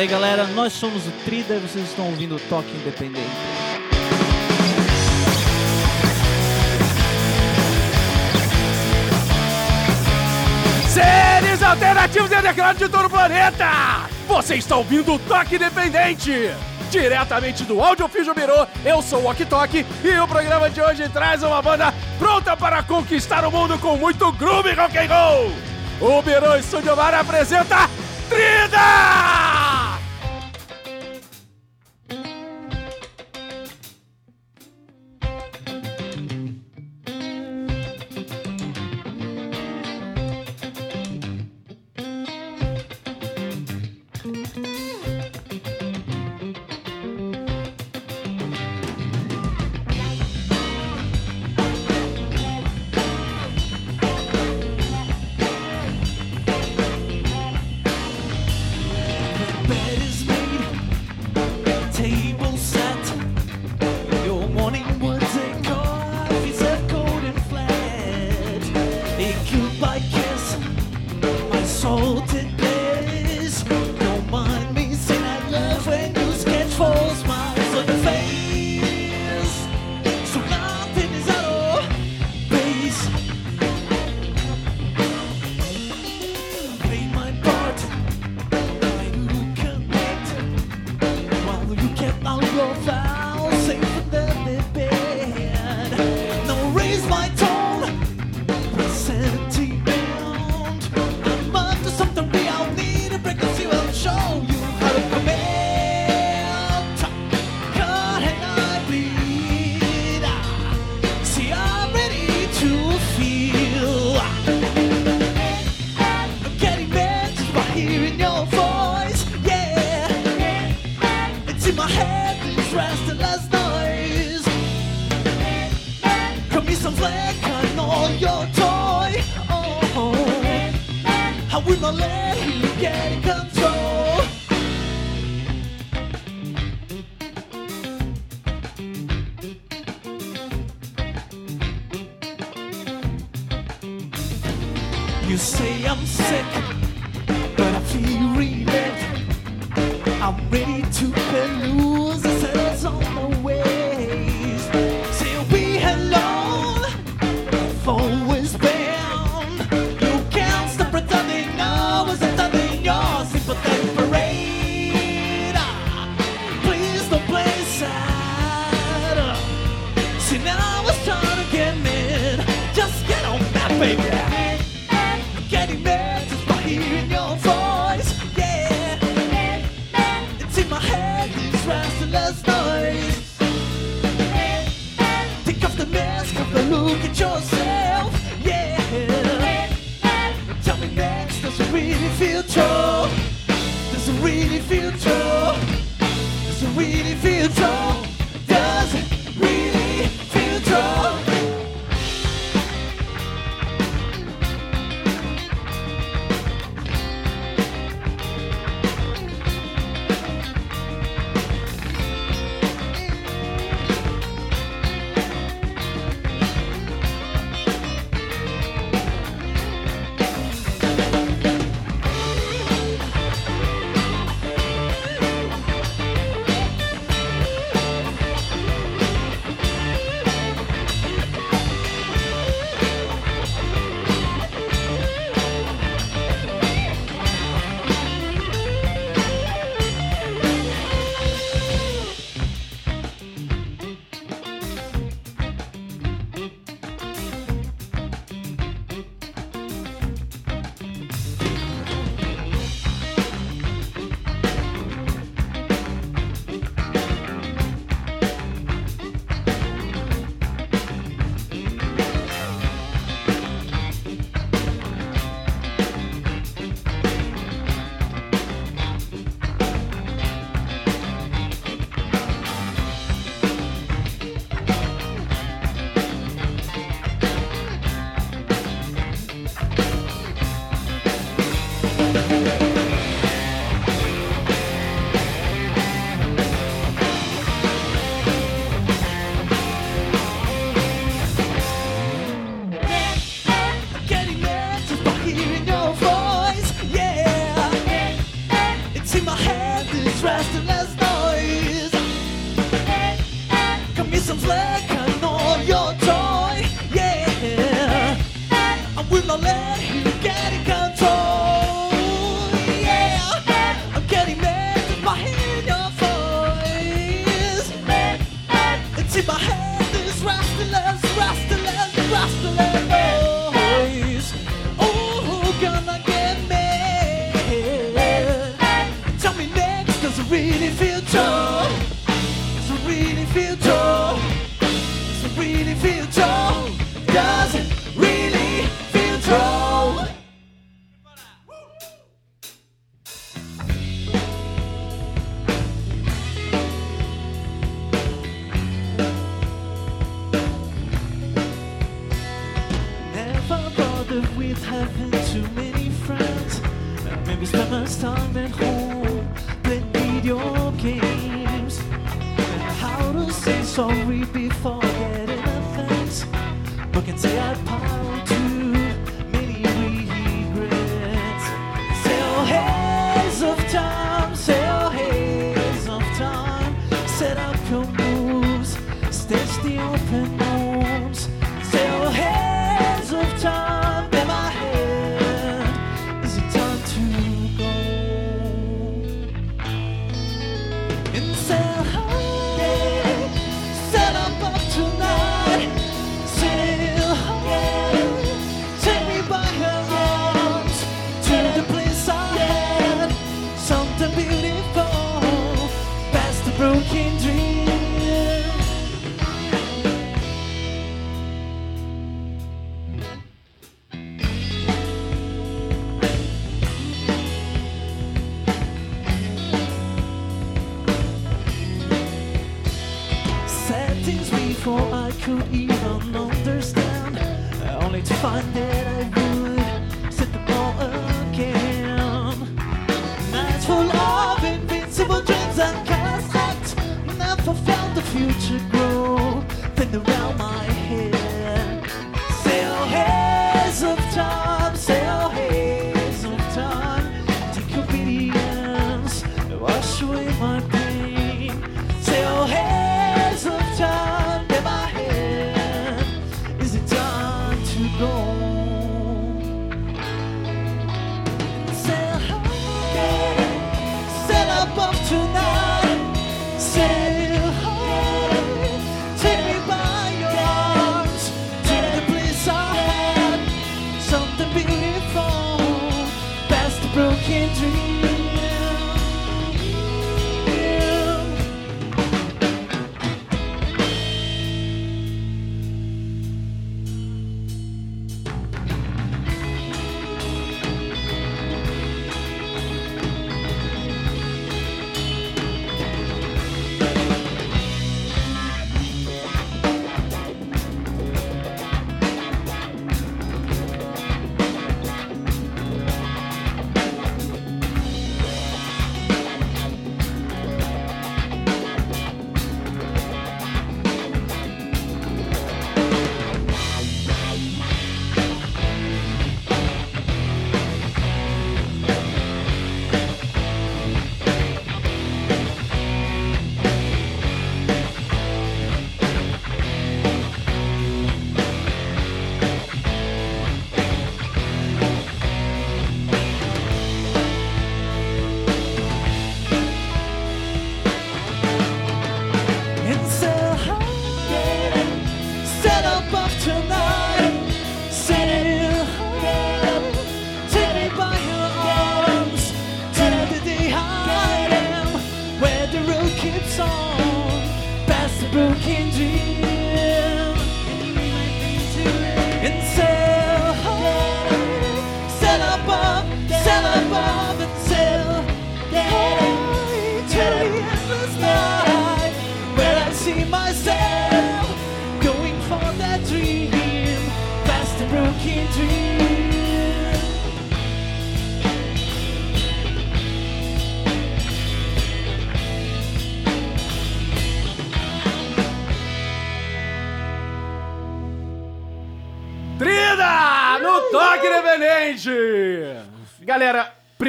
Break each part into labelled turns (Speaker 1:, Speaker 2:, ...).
Speaker 1: aí, galera. Nós somos o Trida e vocês estão ouvindo o Toque Independente.
Speaker 2: Seres alternativos e underground de todo o planeta! Você está ouvindo o Toque Independente! Diretamente do Audio Fijo Mirô, eu sou o Ok Tok e o programa de hoje traz uma banda pronta para conquistar o mundo com muito groove rock and roll! O Mirô Studio Bar apresenta Trida!
Speaker 3: can all your toy. Oh. I will not let you get control. You say I'm sick, but I feel relieved. I'm ready to lose.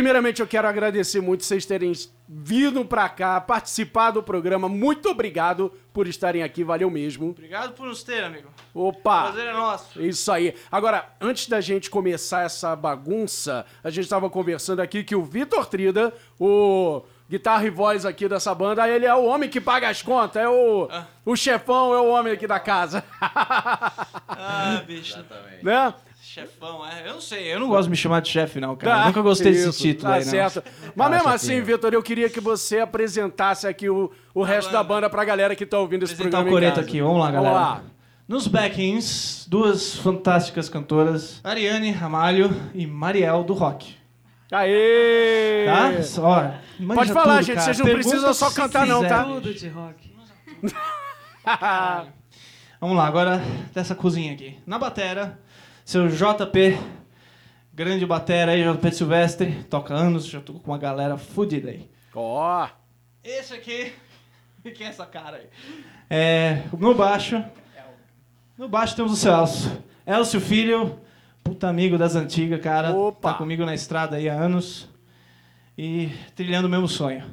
Speaker 2: Primeiramente eu quero agradecer muito vocês terem vindo pra cá, participar do programa. Muito obrigado por estarem aqui, valeu mesmo.
Speaker 3: Obrigado por nos ter, amigo.
Speaker 2: Opa!
Speaker 3: Prazer é nosso.
Speaker 2: Isso aí. Agora, antes da gente começar essa bagunça, a gente estava conversando aqui que o Vitor Trida, o guitarra e voz aqui dessa banda, ele é o homem que paga as contas, é o, o chefão, é o homem aqui da casa.
Speaker 3: Ah, bicho.
Speaker 2: né?
Speaker 3: Chefão, é. Eu não sei, eu não gosto de me chamar de chefe, não, cara. Eu nunca gostei
Speaker 2: isso,
Speaker 3: desse título
Speaker 2: tá
Speaker 3: aí, não.
Speaker 2: certo. Mas mesmo
Speaker 4: Ah,
Speaker 2: assim,
Speaker 4: chefinho.
Speaker 2: Vitor, eu queria que você apresentasse aqui o, o resto da banda pra galera que tá ouvindo esse
Speaker 3: Apresentar
Speaker 2: programa
Speaker 3: o coreto aqui, vamos lá, galera.
Speaker 2: Vamos lá.
Speaker 3: Nos backings, duas fantásticas cantoras, Ariane Ramalho e Mariel do Rock.
Speaker 2: Aê!
Speaker 3: Tá? Ó,
Speaker 2: Pode falar,
Speaker 3: tudo,
Speaker 2: gente,
Speaker 3: cara.
Speaker 2: vocês não
Speaker 3: Pergunta
Speaker 2: precisam só cantar não, tá?
Speaker 5: Tudo de rock.
Speaker 3: Vamos lá, agora dessa cozinha aqui. Na batera, seu JP grande batera aí, JP Silvestre, toca anos, já tô com uma galera fudida aí.
Speaker 2: Ó,
Speaker 3: Esse aqui, quem é essa cara aí? É, no baixo, no baixo temos o Celso. Elcio Filho, puta amigo das antigas, cara.
Speaker 2: Opa!
Speaker 3: Tá comigo na estrada aí há anos e trilhando o mesmo sonho.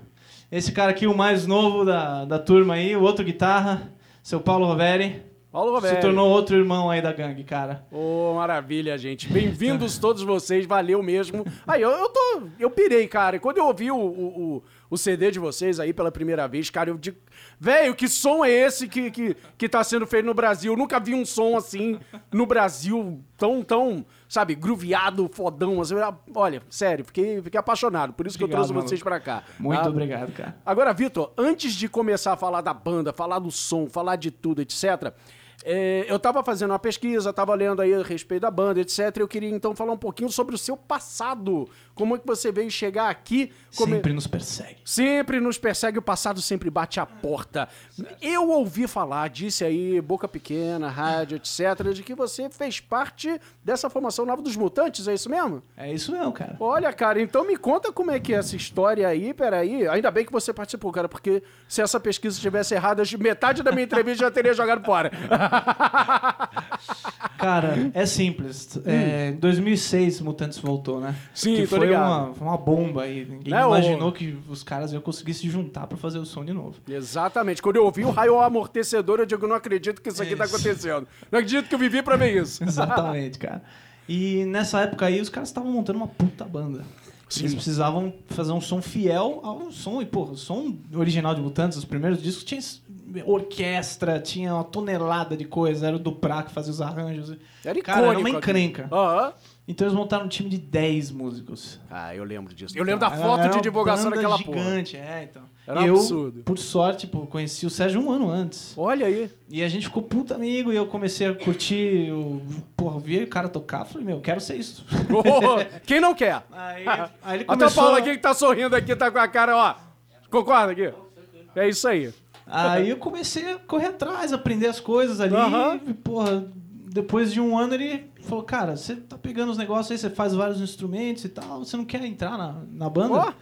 Speaker 3: Esse cara aqui, o mais novo da, da turma aí, o outro guitarra, seu Paulo Roveri.
Speaker 2: Paulo Roberto.
Speaker 3: Se tornou outro irmão aí da gangue, cara.
Speaker 2: Ô, maravilha, gente. Bem-vindos todos vocês, valeu mesmo. Aí, eu, eu tô. Eu pirei, cara. E quando eu ouvi o, o, o- o CD de vocês aí pela primeira vez, cara, eu digo. Velho, que som é esse que, que, que tá sendo feito no Brasil? Eu nunca vi um som assim no Brasil, tão, tão, sabe, grooveado, fodão. Assim. Olha, sério, fiquei, fiquei apaixonado. Por isso que eu trouxe vocês pra cá.
Speaker 3: Muito
Speaker 2: tá?
Speaker 3: obrigado, cara.
Speaker 2: Agora, Vitor, antes de começar a falar da banda, falar do som, falar de tudo, etc., é, eu tava fazendo uma pesquisa, tava lendo aí a respeito da banda, etc. Eu queria então falar um pouquinho sobre o seu passado. Como é que você veio chegar aqui? Como é-
Speaker 3: Sempre nos persegue.
Speaker 2: Sempre nos persegue, o passado sempre bate a porta. Eu ouvi falar, disse aí, boca pequena, rádio, etc., de que você fez parte dessa formação nova dos Mutantes, é isso mesmo?
Speaker 3: É isso mesmo, cara.
Speaker 2: Olha, cara, então me conta como é que é essa história aí, peraí. Ainda bem que você participou, cara, porque se essa pesquisa estivesse errada, metade da minha entrevista já teria jogado fora.
Speaker 3: Cara, é simples. É, em 2006, Mutantes voltou, né?
Speaker 2: Sim,
Speaker 3: que foi
Speaker 2: ligado.
Speaker 3: uma, foi uma bomba aí. Ninguém
Speaker 2: Né,
Speaker 3: imaginou que os caras iam conseguir se juntar pra fazer o som de novo.
Speaker 2: Exatamente. Quando eu ouvi o raio amortecedor, eu digo, não acredito que isso aqui tá
Speaker 3: Isso.
Speaker 2: acontecendo. Não acredito que eu vivi pra ver isso.
Speaker 3: Exatamente, cara. E nessa época aí, os caras estavam montando uma puta banda. Eles precisavam fazer um som fiel ao som. E, porra, o som original de Mutantes, os primeiros discos, tinha orquestra, tinha uma tonelada de coisa. Era o Duprá que fazia os arranjos.
Speaker 2: Era
Speaker 3: Cara, era uma encrenca. Então eles montaram um time de 10 músicos.
Speaker 2: Ah, eu lembro disso. Eu lembro da foto
Speaker 3: era
Speaker 2: de divulgação daquela porra.
Speaker 3: gigante, é, então.
Speaker 2: Era um
Speaker 3: eu,
Speaker 2: absurdo.
Speaker 3: por sorte, pô, conheci o Sérgio um ano antes.
Speaker 2: Olha aí.
Speaker 3: E a gente ficou puta amigo e eu comecei a curtir, eu, porra, vi o cara tocar, falei, meu, eu quero ser isso.
Speaker 2: Ô, Quem não quer?
Speaker 3: Aí, aí ele
Speaker 2: A tua
Speaker 3: começou...
Speaker 2: Paula aqui que tá sorrindo aqui, tá com a cara, ó. Concorda aqui? É isso aí.
Speaker 3: Aí eu comecei a correr atrás, aprender as coisas ali.
Speaker 2: Aham.
Speaker 3: E, porra, depois de um ano ele falou, cara, você tá pegando os negócios aí, você faz vários instrumentos e tal, você não quer entrar na, na banda?
Speaker 2: Ó.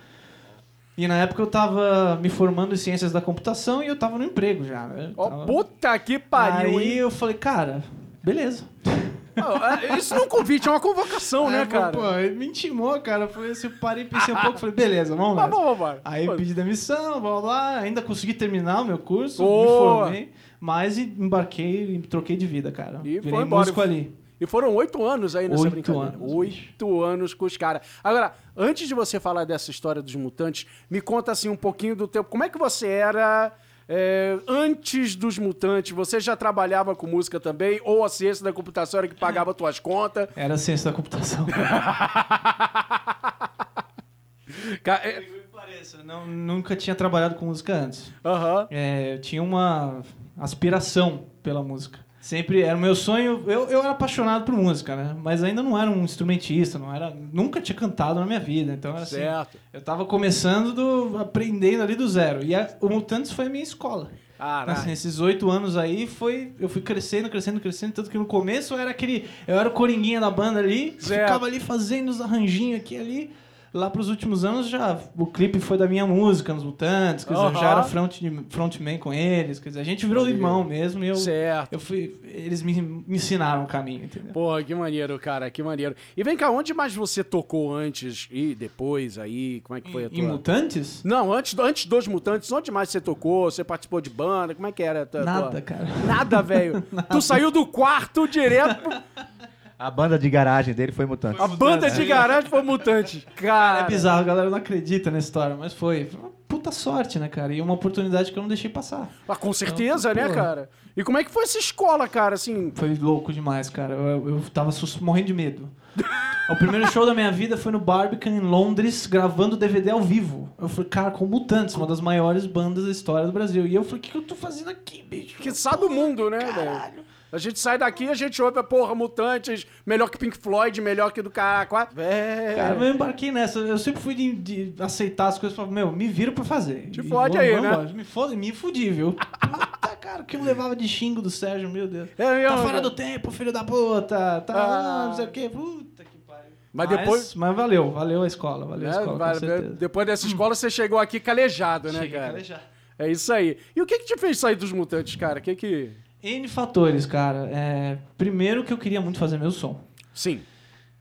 Speaker 3: E na época eu tava me formando em ciências da computação e eu tava no emprego já. né?
Speaker 2: Ó,
Speaker 3: Tava-
Speaker 2: puta que pariu,
Speaker 3: Aí
Speaker 2: hein?
Speaker 3: eu falei, cara, beleza.
Speaker 2: Ah, é, Isso não é um convite, é uma convocação, né,
Speaker 3: Aí,
Speaker 2: cara?
Speaker 3: Pô, ele me intimou, cara. Falei assim, eu parei, pensei um pouco, falei, beleza, vamos
Speaker 2: Tá
Speaker 3: lá.
Speaker 2: bom, vambora.
Speaker 3: Aí pedi demissão, blá blá. Ainda consegui terminar o meu curso, me
Speaker 2: Boa.
Speaker 3: formei. Mas embarquei e troquei de vida, cara.
Speaker 2: E
Speaker 3: Virei
Speaker 2: foi embora.
Speaker 3: músico ali.
Speaker 2: E foram oito anos aí nessa
Speaker 3: Oito
Speaker 2: brincadeira.
Speaker 3: anos,
Speaker 2: Oito anos com os caras. Agora, antes de você falar dessa história dos mutantes, me conta assim um pouquinho do teu. Como é que você era é, antes dos mutantes? Você já trabalhava com música também? Ou a ciência da computação era que pagava tuas contas?
Speaker 3: Era ciência da computação.
Speaker 2: Ca- é,
Speaker 3: Pareça, não, nunca tinha trabalhado com música antes.
Speaker 2: Aham.
Speaker 3: É, eu tinha uma aspiração pela música. Sempre era o meu sonho. Eu, eu era apaixonado por música, né? Mas ainda não era um instrumentista, não era, nunca tinha cantado na minha vida. Então era assim.
Speaker 2: Certo.
Speaker 3: Eu tava começando, do, aprendendo ali do zero. E a- o Mutantes foi a minha escola.
Speaker 2: Caralho.
Speaker 3: Assim, esses oito anos aí foi. Eu fui crescendo, crescendo, crescendo. Tanto que no começo eu era aquele. Eu era o coringuinha da banda ali.
Speaker 2: Certo.
Speaker 3: Ficava ali fazendo os arranjinhos aqui ali. Lá pros últimos anos já. O clipe foi da minha música nos Mutantes. Quer dizer, eu já era front, frontman com eles. Quer dizer, a gente virou irmão mesmo. E eu,
Speaker 2: Certo.
Speaker 3: eu fui. Eles me, me ensinaram o caminho, entendeu?
Speaker 2: Porra, que maneiro, cara, que maneiro. E vem cá, onde mais você tocou antes e depois aí? Como é que foi a
Speaker 3: Em
Speaker 2: tua...
Speaker 3: Mutantes?
Speaker 2: Não, antes, antes dos Mutantes, onde mais você tocou? Você participou de banda? Como é que era? tua-
Speaker 3: Nada,
Speaker 2: tua-
Speaker 3: cara.
Speaker 2: Nada, velho. Tu saiu do quarto direto.
Speaker 4: A banda de garagem dele foi mutante.
Speaker 2: A banda de garagem foi Mutante.
Speaker 3: É
Speaker 2: Cara.
Speaker 3: bizarro, a galera não acredita na história, mas foi. Foi uma puta sorte, né, cara? E uma oportunidade que eu não deixei passar.
Speaker 2: Ah, com certeza, né,
Speaker 3: Pô.
Speaker 2: cara? E como é que foi essa escola, cara? Assim.
Speaker 3: Foi louco demais, cara. Eu, eu tava morrendo de medo. o primeiro show da minha vida foi no Barbican, em Londres, gravando DVD ao vivo. Eu falei, cara, com Mutantes, uma das maiores bandas da história do Brasil. E eu falei, o que, que eu tô fazendo aqui, bicho?
Speaker 2: Que sabe do mundo, né, velho? A gente sai daqui e a gente ouve, porra, Mutantes, melhor que Pink Floyd, melhor que do caraca. Velho.
Speaker 3: Cara, eu embarquei nessa. Eu sempre fui de, de aceitar as coisas e falar, meu, me viro pra fazer.
Speaker 2: Te
Speaker 3: E
Speaker 2: fode aí, né?
Speaker 3: embora. Me fode, me fudi, viu? Puta, cara, o que eu levava de xingo do Sérgio, meu Deus.
Speaker 2: É mesmo,
Speaker 3: tá fora do tempo, filho da puta. Tá,
Speaker 2: Ah.
Speaker 3: não sei o quê. Puta que pariu.
Speaker 2: Mas depois.
Speaker 3: Mas valeu, valeu a escola, valeu a escola, com certeza.
Speaker 2: depois dessa escola, você chegou aqui calejado, né,
Speaker 3: Cheguei a
Speaker 2: cara?
Speaker 3: calejar.
Speaker 2: É isso aí. E o que que te fez sair dos mutantes, cara? O que que.
Speaker 3: N fatores, cara. É, primeiro que eu queria muito fazer meu som.
Speaker 2: Sim.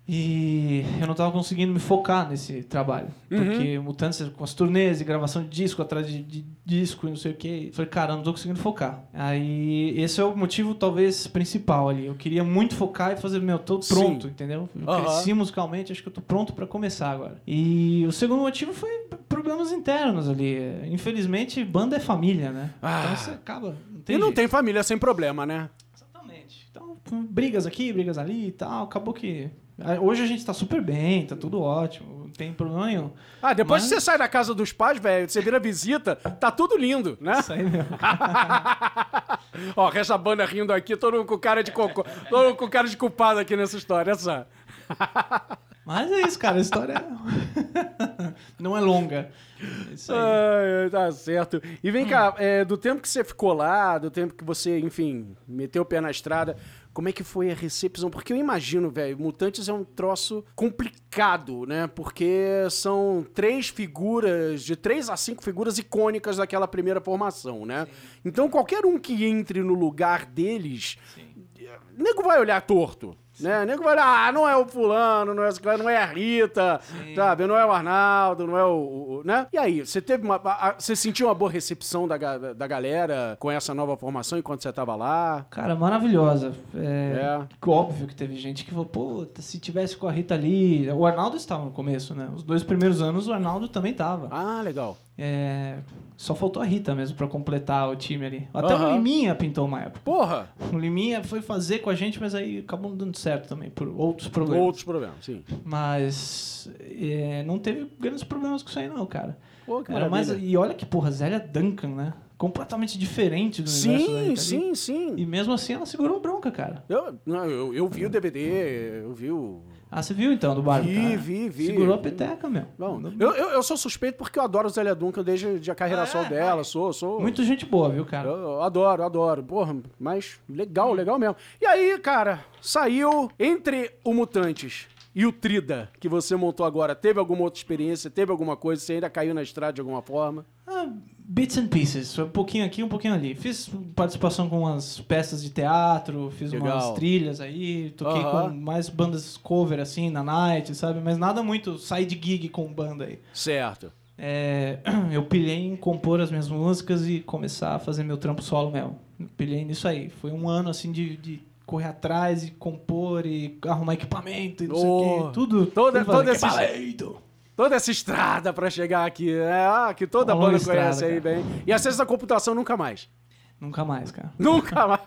Speaker 3: E eu não tava conseguindo me focar nesse trabalho.
Speaker 2: Uhum.
Speaker 3: Porque Mutantes com as turnês e gravação de disco atrás de, de disco e não sei o quê. Falei, cara, eu não tô conseguindo focar. Aí esse é o motivo talvez principal ali. Eu queria muito focar e fazer, meu, tô
Speaker 2: Sim.
Speaker 3: pronto, entendeu? Eu
Speaker 2: Aham.
Speaker 3: cresci musicalmente, acho que eu tô pronto pra começar agora. E o segundo motivo foi problemas internos ali. Infelizmente, banda é família, né?
Speaker 2: Ah.
Speaker 3: Então você acaba. Não tem
Speaker 2: e não
Speaker 3: jeito.
Speaker 2: tem família sem problema, né?
Speaker 3: Exatamente. Então, brigas aqui, brigas ali e tal. Acabou que. Ah, Hoje a gente tá super bem, tá tudo ótimo, não tem problema nenhum.
Speaker 2: Ah, depois
Speaker 3: Mas-
Speaker 2: que você sai da casa dos pais, velho, você vira visita, tá tudo lindo, né?
Speaker 3: Isso aí mesmo.
Speaker 2: Ó, essa banda rindo aqui, todo mundo com cara de cocô, todo mundo com cara de culpado aqui nessa história, essa.
Speaker 3: Mas é isso, cara. A história é- não é longa. É isso aí.
Speaker 2: Tá certo. E vem cá, é, do tempo que você ficou lá, do tempo que você, enfim, meteu o pé na estrada, como é que foi a recepção? Porque eu imagino, velho, Mutantes é um troço complicado, né? Porque são três figuras, de três a cinco figuras icônicas daquela primeira formação, né? Então qualquer um que entre no lugar deles, o nego vai olhar torto. Né? O nego vai olhar, ah, não é o fulano, não é, o ciclano, não é a Rita, sabe? Não é o Arnaldo, não é o. o- né? E aí, você teve uma. você sentiu uma boa recepção da, ga- da galera com essa nova formação enquanto você tava lá?
Speaker 3: Cara, maravilhosa. É,
Speaker 2: É.
Speaker 3: Óbvio que teve gente que falou, pô, se tivesse com a Rita ali. O Arnaldo estava no começo, né? Os dois primeiros anos o Arnaldo também tava.
Speaker 2: Ah, legal.
Speaker 3: É, Só faltou a Rita mesmo pra completar o time ali. Até
Speaker 2: Aham.
Speaker 3: o Liminha pintou uma época.
Speaker 2: Porra!
Speaker 3: O Liminha foi fazer com a gente, mas aí acabou não dando certo também, por outros problemas.
Speaker 2: Outros problemas, sim.
Speaker 3: Mas é, não teve grandes problemas com isso aí, não, cara.
Speaker 2: Pô, que
Speaker 3: Era mais, e olha que, porra, Zélia Duncan, né? Completamente diferente do universo
Speaker 2: Sim,
Speaker 3: Rita Lee.
Speaker 2: sim, sim.
Speaker 3: E mesmo assim ela segurou bronca, cara.
Speaker 2: Eu, não, eu, eu vi o DVD, eu vi o.
Speaker 3: Ah, você viu então do barco?
Speaker 2: Vi,
Speaker 3: cara?
Speaker 2: vi, vi.
Speaker 3: Segurou a peteca, meu.
Speaker 2: Bom, eu, eu, eu sou suspeito porque eu adoro Zélia Duncan desde de a carreira
Speaker 3: Ah, é?
Speaker 2: dela, sou, sou.
Speaker 3: Muito gente boa, viu, cara?
Speaker 2: Eu, eu adoro, adoro. Porra, mas legal, legal mesmo. E aí, cara, saiu entre o Mutantes e o Trida, que você montou agora. Teve alguma outra experiência? Teve alguma coisa? Você ainda caiu na estrada de alguma forma?
Speaker 3: Ah, bits and pieces. Um pouquinho aqui, um pouquinho ali. Fiz participação com umas peças de teatro, fiz
Speaker 2: Legal.
Speaker 3: umas trilhas aí, toquei
Speaker 2: Aham.
Speaker 3: com mais bandas cover, assim, na night, sabe? Mas nada muito side gig com banda aí.
Speaker 2: Certo.
Speaker 3: É, eu pilhei em compor as minhas músicas e começar a fazer meu trampo solo mesmo. Pilhei nisso aí. Foi um ano, assim, de... de correr atrás e compor e arrumar equipamento e não sei o
Speaker 2: Oh,
Speaker 3: quê. Tudo.
Speaker 2: toda-
Speaker 3: tudo
Speaker 2: todo esse-. Toda essa estrada pra chegar aqui, né? Ah, que toda
Speaker 3: longa
Speaker 2: banda
Speaker 3: estrada,
Speaker 2: conhece aí
Speaker 3: cara.
Speaker 2: bem. E acesso à computação nunca mais.
Speaker 3: Nunca mais, cara.
Speaker 2: Nunca mais.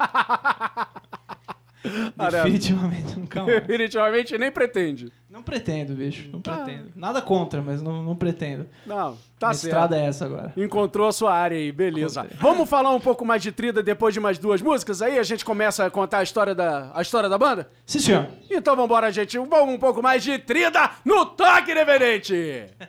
Speaker 3: Definitivamente nunca mais.
Speaker 2: Definitivamente nem pretende.
Speaker 3: Não pretendo, bicho. Não
Speaker 2: Ah.
Speaker 3: pretendo. Nada contra, mas não, não pretendo.
Speaker 2: Não, tá
Speaker 3: a
Speaker 2: certo.
Speaker 3: estrada é essa agora.
Speaker 2: Encontrou a sua área aí, beleza.
Speaker 3: Encontrei.
Speaker 2: Vamos falar um pouco mais de Trida depois de mais duas músicas? Aí a gente começa a contar a história da, a história da banda?
Speaker 3: Sim, senhor.
Speaker 2: Então vambora, gente. Vamos um pouco mais de Trida no Toque Reverente.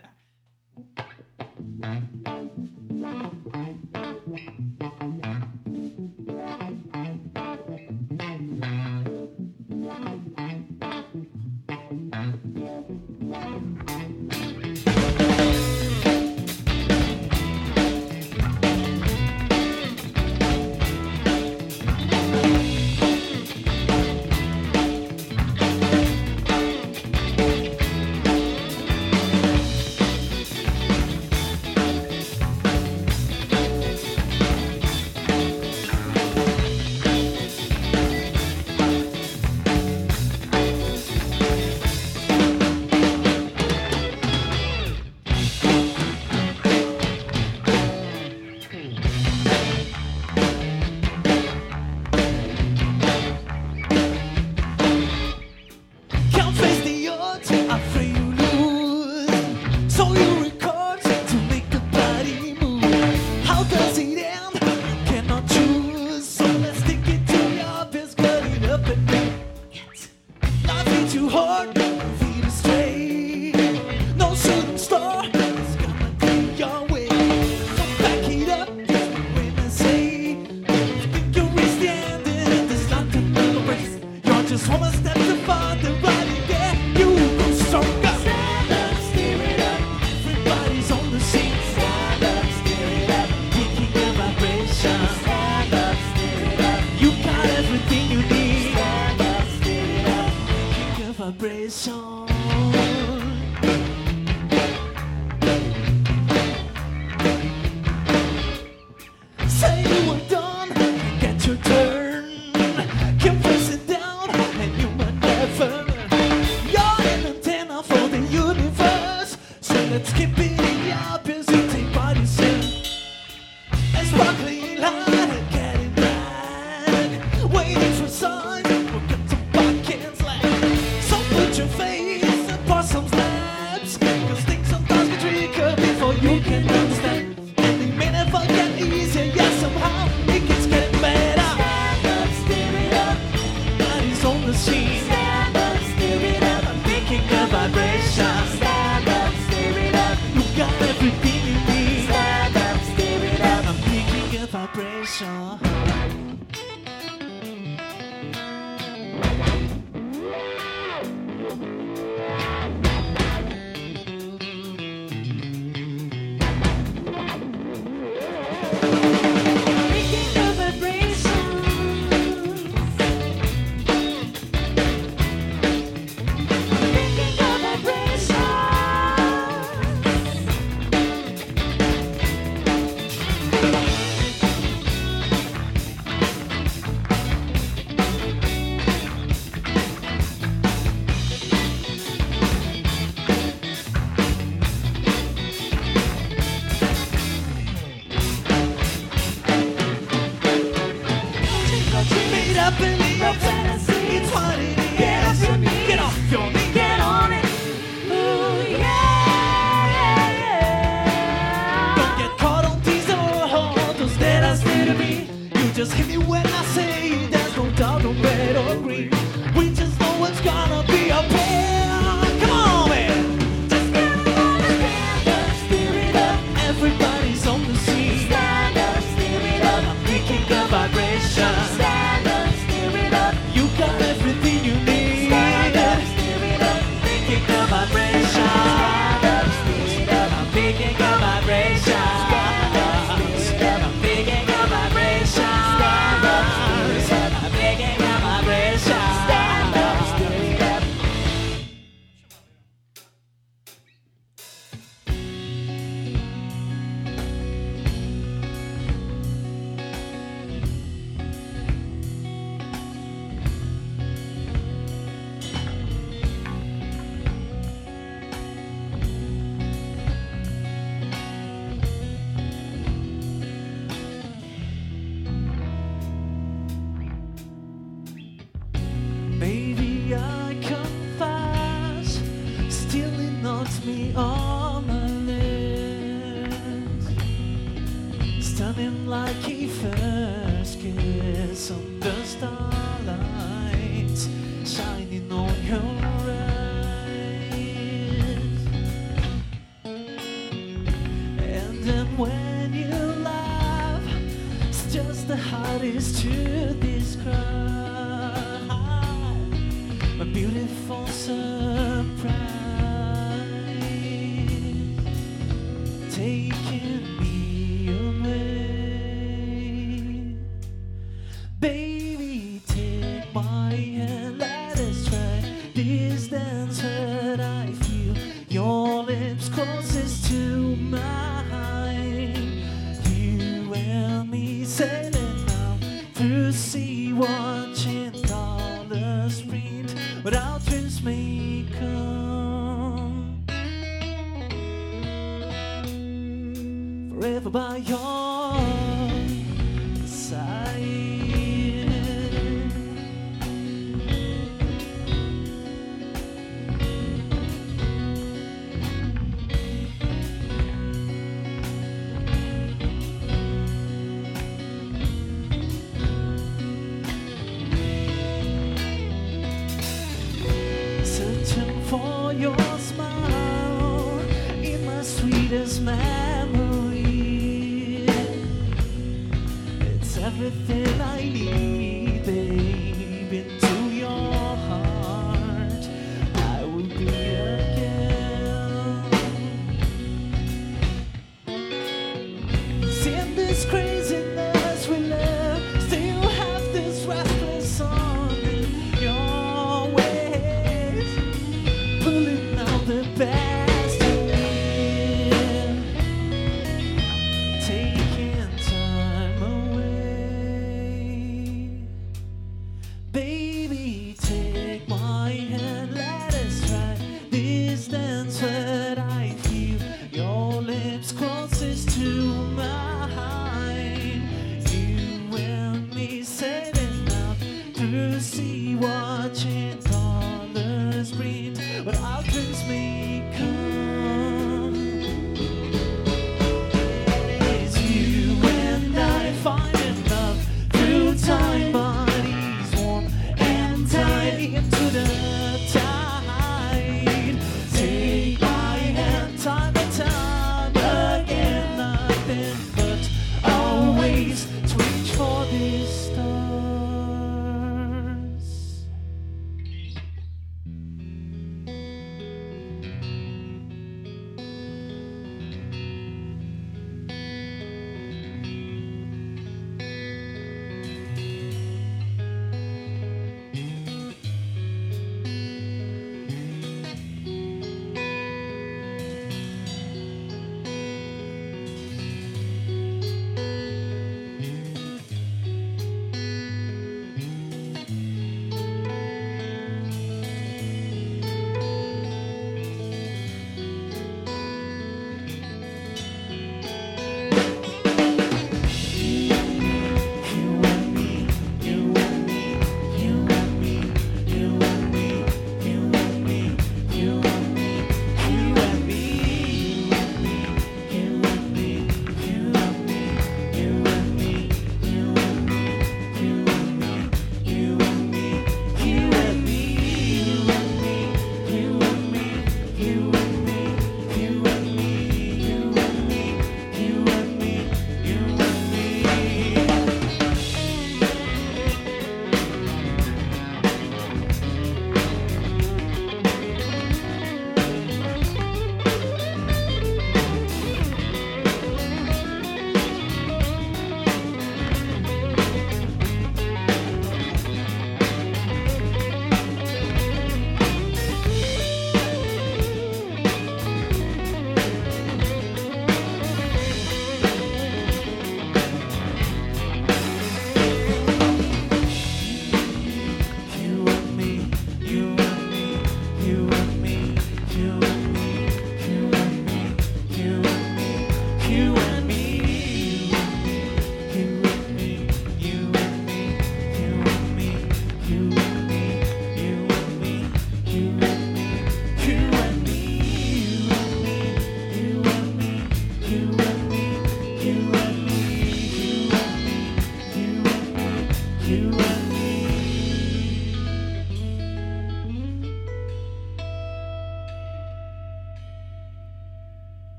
Speaker 3: beautiful
Speaker 2: sun.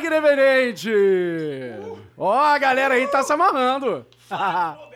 Speaker 2: Toque Independente! Ó, a galera aí tá se amarrando.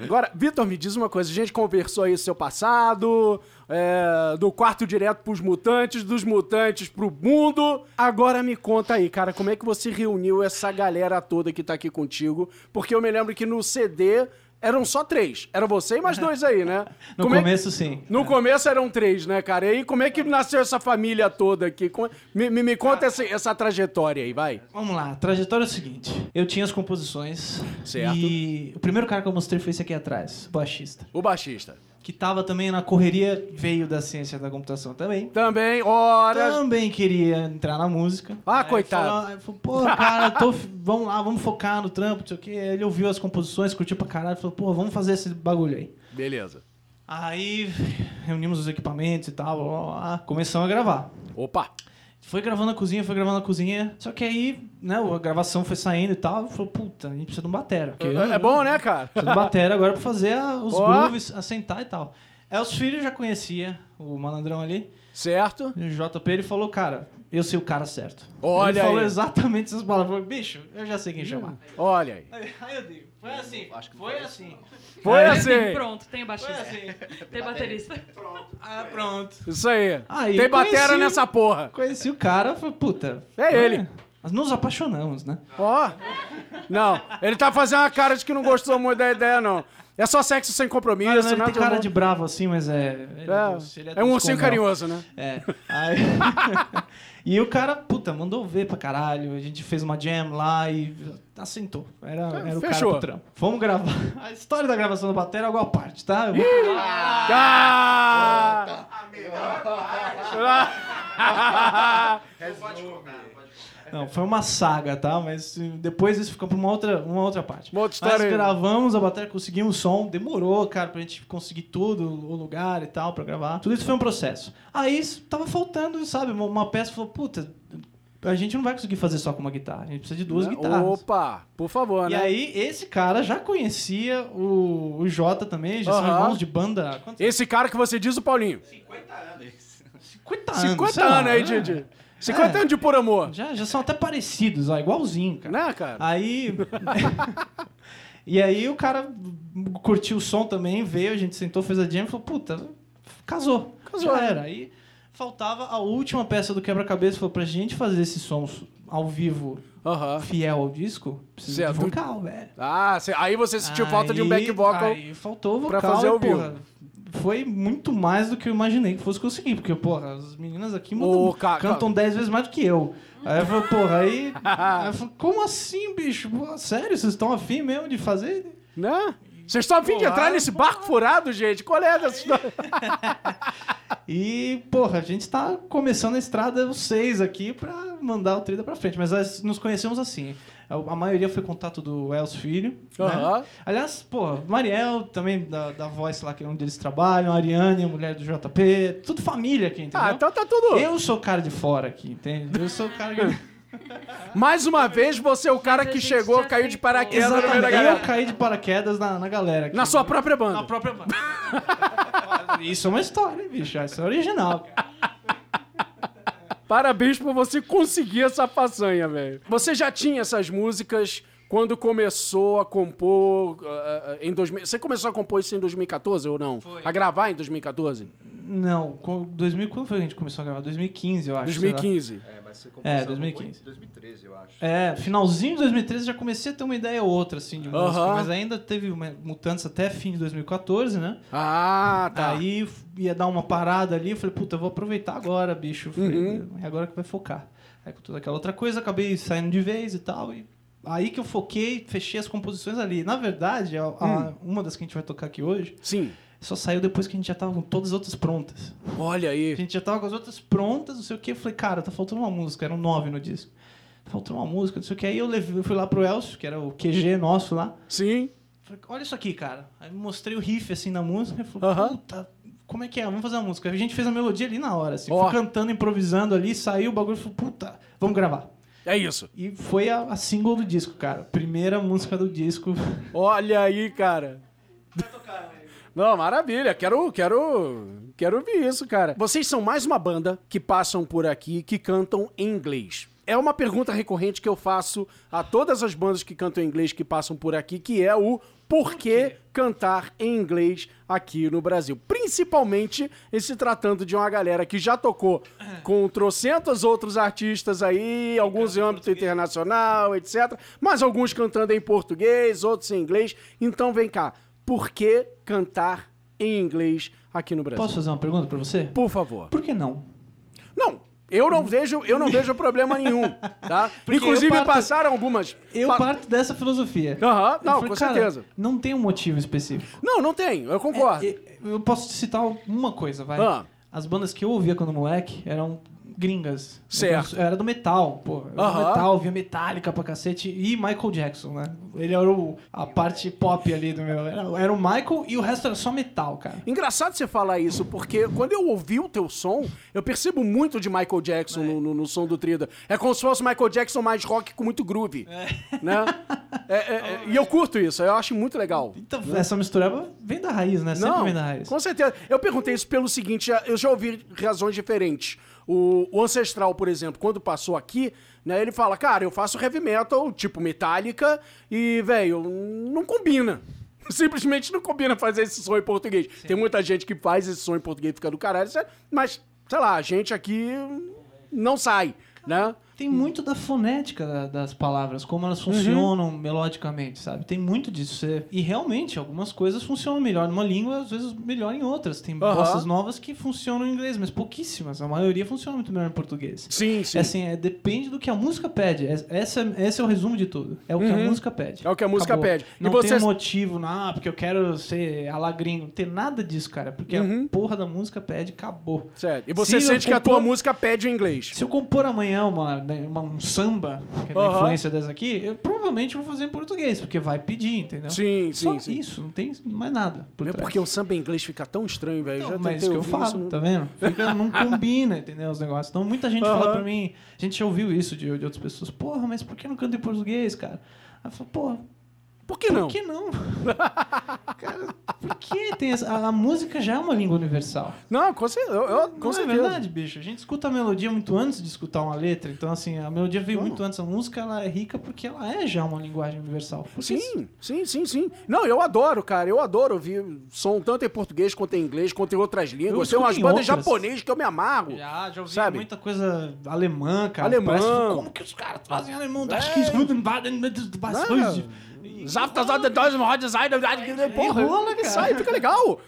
Speaker 2: Agora, Vitor, me diz uma coisa. A gente conversou aí do seu passado, é, do quarto direto pros mutantes, dos mutantes pro mundo. Agora me conta aí, cara, como é que você reuniu essa galera toda que tá aqui contigo? Porque eu me lembro que no CD eram só três. Era você e mais dois aí, né?
Speaker 3: No
Speaker 2: Como é-
Speaker 3: começo, sim.
Speaker 2: no começo eram três, né, cara? E aí, como é que nasceu essa família toda aqui? Me, me, me conta essa, essa trajetória aí, vai.
Speaker 3: Vamos lá, a trajetória é o seguinte. Eu tinha as composições.
Speaker 2: Certo.
Speaker 3: E o primeiro cara que eu mostrei foi esse aqui atrás, o baixista.
Speaker 2: O baixista.
Speaker 3: Que tava também na correria, veio da ciência da computação também.
Speaker 2: Também, ora.
Speaker 3: Também queria entrar na música.
Speaker 2: Ah,
Speaker 3: Aí
Speaker 2: coitado.
Speaker 3: Falou, pô, cara, tô, vamos lá, vamos focar no trampo, não sei o quê. Ele ouviu as composições, curtiu pra caralho, falou, pô, vamos fazer esse bagulho aí.
Speaker 2: Beleza.
Speaker 3: Aí reunimos os equipamentos e tal, blá, blá, blá, começamos a gravar.
Speaker 2: Opa.
Speaker 3: Foi gravando na cozinha, foi gravando na cozinha. Só que aí, né, a gravação foi saindo e tal. Falou, puta, a gente precisa de um batera. porque
Speaker 2: É, é bom, né, cara?
Speaker 3: Precisa de um batera agora pra fazer a- os
Speaker 2: Ó.
Speaker 3: grooves, assentar e tal. Aí os filhos já conhecia o malandrão ali.
Speaker 2: Certo.
Speaker 3: E o JP ele falou, cara, eu sei o cara certo.
Speaker 2: Olha
Speaker 3: ele falou
Speaker 2: aí.
Speaker 3: exatamente essas palavras. Falou, bicho, eu já sei quem chamar.
Speaker 2: Olha aí.
Speaker 3: Aí aí eu digo, foi assim, foi assim.
Speaker 2: Foi
Speaker 3: Aí-
Speaker 2: assim.
Speaker 5: Pronto, tem
Speaker 3: Foi
Speaker 5: baixista.
Speaker 3: assim.
Speaker 5: Tem baterista.
Speaker 3: Ah, pronto.
Speaker 2: Isso aí.
Speaker 3: Aí,
Speaker 2: Tem batera
Speaker 3: conheci-
Speaker 2: nessa porra.
Speaker 3: Conheci o cara, falei, puta.
Speaker 2: É ele.
Speaker 3: Nós nos apaixonamos, né?
Speaker 2: Ó. Não, ele tá fazendo uma cara de que não gostou muito da ideia, não. É só sexo sem compromisso,
Speaker 3: Mas ele
Speaker 2: né?
Speaker 3: tem cara de bravo assim, mas é. ele doce, ele
Speaker 2: É, é um ursinho carinhoso, né?
Speaker 3: É. Aí... e o cara, puta, mandou ver pra caralho. A gente fez uma jam lá e assentou. Era, era o cara
Speaker 2: fechou.
Speaker 3: pro trampo. Vamos gravar. A história da gravação do Batera é alguma parte, tá? Eu vou-
Speaker 2: Ah!
Speaker 3: Não, foi uma saga, tá? Mas depois isso ficou pra uma outra, uma outra parte.
Speaker 2: Uma outra
Speaker 3: Mas
Speaker 2: história aí.
Speaker 3: gravamos a bateria, conseguimos o som, demorou, cara, pra gente conseguir tudo, o lugar e tal, pra gravar. Tudo isso foi um processo. Aí isso tava faltando, sabe? Uma, peça falou, puta, a gente não vai conseguir fazer só com uma guitarra, a gente precisa de duas guitarras.
Speaker 2: Opa, por favor,
Speaker 3: E
Speaker 2: né?
Speaker 3: aí, esse cara já conhecia o, o Jota também, já são
Speaker 2: Aham.
Speaker 3: irmãos de banda. Quantos?
Speaker 2: Esse cara que você diz, o Paulinho.
Speaker 3: 50 anos.
Speaker 2: 50
Speaker 3: sei lá,
Speaker 2: anos aí,
Speaker 3: né?
Speaker 2: De, de- 50
Speaker 3: É.
Speaker 2: anos de por amor.
Speaker 3: Já, já são até parecidos, ó, igualzinho, cara.
Speaker 2: Né, cara?
Speaker 3: Aí. e aí o cara curtiu o som também, veio, a gente sentou, fez a jam e falou, puta, casou.
Speaker 2: Casou,
Speaker 3: Já
Speaker 2: né?
Speaker 3: era. Aí faltava a última peça do quebra-cabeça, falou, pra gente fazer esse som ao vivo fiel ao disco, precisa
Speaker 2: Certo.
Speaker 3: de vocal, velho.
Speaker 2: Ah, cê- aí você sentiu falta de um
Speaker 3: Aí-
Speaker 2: back vocal.
Speaker 3: Aí faltou o
Speaker 2: pra
Speaker 3: vocal
Speaker 2: fazer
Speaker 3: e,
Speaker 2: ao vivo.
Speaker 3: Foi muito mais do que eu imaginei que fosse conseguir, porque, porra, as meninas aqui mandam- cantam 10 vezes mais do que eu. Aí eu falei, porra, aí. aí eu falei, como assim, bicho? Pô, sério, vocês estão afim mesmo de fazer?
Speaker 2: Né? Vocês estão a fim de entrar nesse barco furado, gente? Qual é dessa história?
Speaker 3: E, porra, a gente tá começando a estrada os seis aqui pra mandar o Trida pra frente. Mas nós nos conhecemos assim. A a maioria foi contato do Elcio Filho. né?
Speaker 2: Aham.
Speaker 3: Aliás, porra, Mariel também da, da Voice lá, que é onde eles trabalham, a Ariane, a mulher do JP, tudo família aqui, entendeu?
Speaker 2: Ah, então tá tudo.
Speaker 3: Eu sou o cara de fora aqui, entende? Eu sou o cara que.
Speaker 2: Mais uma vez, você é o cara que chegou, caiu de paraquedas no meio da
Speaker 3: Exatamente.
Speaker 2: galera.
Speaker 3: Eu caí de paraquedas na, na galera aqui.
Speaker 2: Na sua própria banda.
Speaker 3: Na própria banda. Isso é uma história, hein, bicho. Isso é original. cara.
Speaker 2: Parabéns por você conseguir essa façanha, velho. Você já tinha essas músicas quando começou a compor ah, ah, em 2000. Você começou a compor isso em 2014 ou não? A gravar em 2014?
Speaker 3: Não, com 2000, quando foi que a gente começou a gravar? 2015, eu acho. sei lá.
Speaker 2: 2015.
Speaker 4: É, mas você
Speaker 3: É, 2015.
Speaker 4: Em 2013, eu acho.
Speaker 3: É, finalzinho de 2013 já comecei a ter uma ideia ou outra, assim, de música. Mas ainda teve uma- mutantes até fim de 2014, né?
Speaker 2: Ah, tá.
Speaker 3: Aí ia dar uma parada ali, eu falei, puta, eu vou aproveitar agora, bicho. Eu Falei,
Speaker 2: Uhum.
Speaker 3: é agora que vai focar. Aí com toda aquela outra coisa, acabei saindo de vez e tal. E aí que eu foquei, fechei as composições ali. Na verdade, a- a-
Speaker 2: Hum.
Speaker 3: uma das que a gente vai tocar aqui hoje,
Speaker 2: Sim.
Speaker 3: Só saiu depois que a gente já tava com todas as outras prontas.
Speaker 2: Olha
Speaker 3: A
Speaker 2: aí.
Speaker 3: gente já tava com as outras prontas, não sei o que. Eu falei, cara, tá faltando uma música. Eram nove no disco. Tá faltando uma música, não sei o que. Aí eu, levei, eu fui lá pro Elcio, que era o QG nosso lá.
Speaker 2: Sim.
Speaker 3: Falei, olha isso aqui, cara. Aí mostrei o riff assim na música. Ele falou,
Speaker 2: Aham.
Speaker 3: puta, como é que é? Vamos fazer uma música. A gente fez a melodia ali na hora, assim.
Speaker 2: Ó.
Speaker 3: Fui cantando, improvisando ali, saiu o bagulho e falou, puta, vamos gravar.
Speaker 2: É isso.
Speaker 3: E foi a, a single do disco, cara. Primeira música do disco.
Speaker 2: Olha aí, cara. Não, maravilha. Quero, quero, quero ouvir isso, cara. Vocês são mais uma banda que passam por aqui que cantam em inglês. É uma pergunta recorrente que eu faço a todas as bandas que cantam em inglês que passam por aqui, que é o porquê cantar em inglês aqui no Brasil. Principalmente em se tratando de uma galera que já tocou com trocentos outros artistas aí, alguns em âmbito internacional, etc. Mas alguns cantando em português, outros em inglês. Então vem cá, por que cantar em inglês aqui no Brasil?
Speaker 3: Posso fazer uma pergunta pra você?
Speaker 2: Por favor.
Speaker 3: Por que não?
Speaker 2: Não, eu não vejo, eu não vejo problema nenhum, tá?
Speaker 3: Porque
Speaker 2: Inclusive
Speaker 3: parto-
Speaker 2: passaram algumas.
Speaker 3: Eu
Speaker 2: pa-
Speaker 3: parto dessa filosofia.
Speaker 2: Aham,
Speaker 3: Eu
Speaker 2: não,
Speaker 3: falei,
Speaker 2: com certeza.
Speaker 3: Não tem um motivo específico.
Speaker 2: Não, não tem, eu concordo.
Speaker 3: É, eu posso te citar uma coisa, vai.
Speaker 2: Ah.
Speaker 3: As bandas que eu ouvia quando moleque eram gringas.
Speaker 2: Certo.
Speaker 3: Eu era do metal, pô. Eu
Speaker 2: Aham.
Speaker 3: do metal, via Metallica pra cacete e Michael Jackson, né? Ele era o, a parte pop ali do meu. Era, era o Michael e o resto era só metal, cara.
Speaker 2: Engraçado você falar isso, porque quando eu ouvi o teu som, eu percebo muito de Michael Jackson no, no- no som do Trida. É como se fosse Michael Jackson mais rock com muito groove. Né? É, é, é, e eu curto isso, eu acho muito legal.
Speaker 3: Então, essa mistureba vem da raiz, né? Sempre
Speaker 2: Não,
Speaker 3: vem da raiz.
Speaker 2: com certeza. Eu perguntei isso pelo seguinte, eu já ouvi razões diferentes. O, o Ancestral, por exemplo, quando passou aqui, né, ele fala, cara, eu faço heavy metal, tipo Metallica, e, velho, não combina. Simplesmente não combina fazer esse som em português. Tem muita gente que faz esse som em português e fica do caralho, certo? mas, sei lá, a gente aqui não sai, né?
Speaker 3: Tem muito da fonética da- das palavras, como elas funcionam melodicamente, sabe? Tem muito disso. E realmente, algumas coisas funcionam melhor numa língua, às vezes melhor em outras. Tem bossas novas que funcionam em inglês, mas pouquíssimas. A maioria funciona muito melhor em português.
Speaker 2: Sim, sim.
Speaker 3: É assim, é, depende do que a música pede. É- Essa, esse é o resumo de tudo. É o que a música pede.
Speaker 2: É o que a música pede. E
Speaker 3: Não tem motivo, não, porque eu quero ser alagrinho. Não tem nada disso, cara. Porque a porra da música pede, acabou.
Speaker 2: Certo. E você
Speaker 3: Se
Speaker 2: sente que a tua música pede o inglês.
Speaker 3: Se eu compor amanhã uma
Speaker 2: né, uma- um samba, que é da influência dessa aqui, eu provavelmente vou fazer em português, porque vai pedir, entendeu?
Speaker 3: Sim,
Speaker 2: Só
Speaker 3: sim, sim.
Speaker 2: isso, não tem mais nada. Por
Speaker 3: É
Speaker 2: trás.
Speaker 3: porque o samba em inglês fica tão estranho, velho.
Speaker 2: Não,
Speaker 3: Já
Speaker 2: mas isso que eu falo, tá vendo? Fica, não combina, entendeu? Os negócios. Então muita gente fala pra mim, a gente já ouviu isso de, de outras pessoas, porra, mas por que não canta em português, cara? Aí eu falo, porra,
Speaker 3: Por que
Speaker 2: por
Speaker 3: não?
Speaker 2: que não? cara, por que tem essa. A, a música já é uma língua universal.
Speaker 3: Não, com, cer- eu, eu- com
Speaker 2: não
Speaker 3: certeza.
Speaker 2: é verdade, bicho. A gente escuta a melodia muito antes de escutar uma letra. Então, assim, a melodia veio muito antes. A música ela é rica porque ela é já uma linguagem universal. Porque
Speaker 3: Sim, sim, sim, sim. Não, eu adoro, cara. Eu adoro ouvir som tanto em português quanto em inglês, quanto em outras línguas. Tem
Speaker 2: escuto
Speaker 3: umas bandas japonesas que eu me amarro.
Speaker 2: Já, já ouvi
Speaker 3: Sabe?
Speaker 2: muita coisa alemã, cara.
Speaker 3: Alemã.
Speaker 2: Parece, como que os caras fazem alemão?
Speaker 3: É.
Speaker 2: Acho que escutam
Speaker 3: the dozen hot design, porra,
Speaker 2: rola,
Speaker 3: isso
Speaker 2: cara.
Speaker 3: aí fica legal.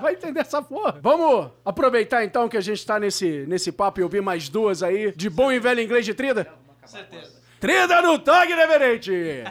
Speaker 3: Vai entender essa porra. Vamos aproveitar então que a gente tá nesse, nesse papo e ouvir mais duas aí de bom e velho inglês de Trida? Com certeza. Trida no Tag Reverente!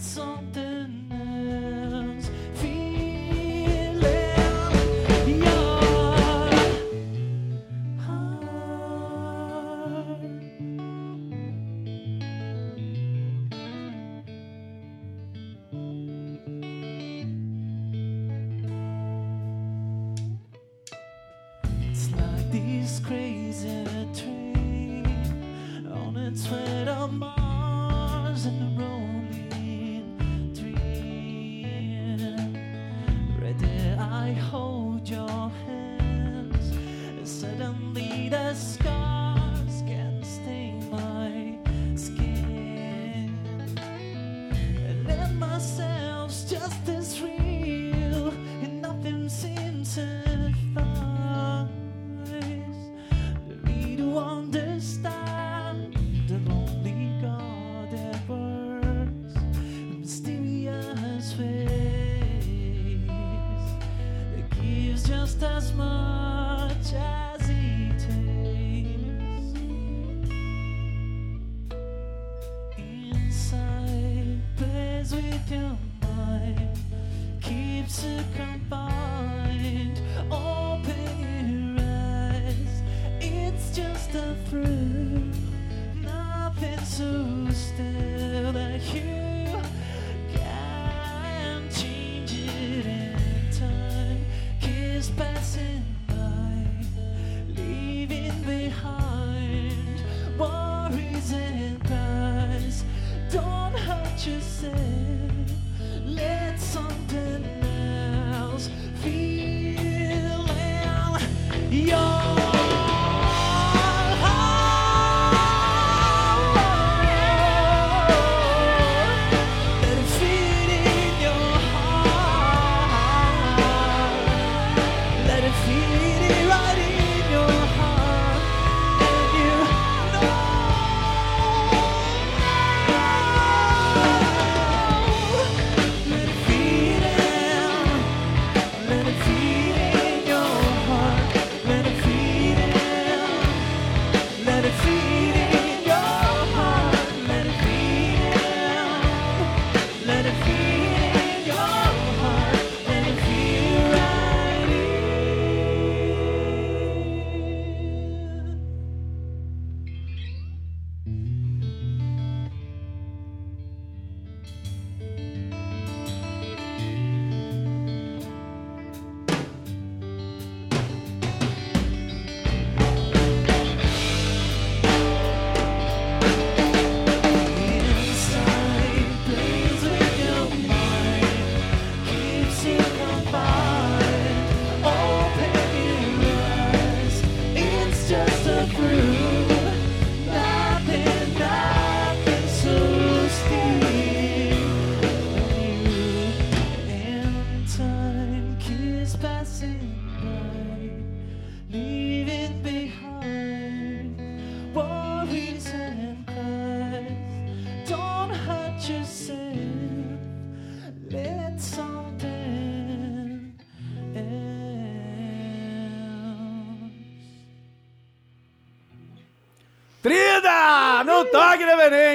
Speaker 3: Something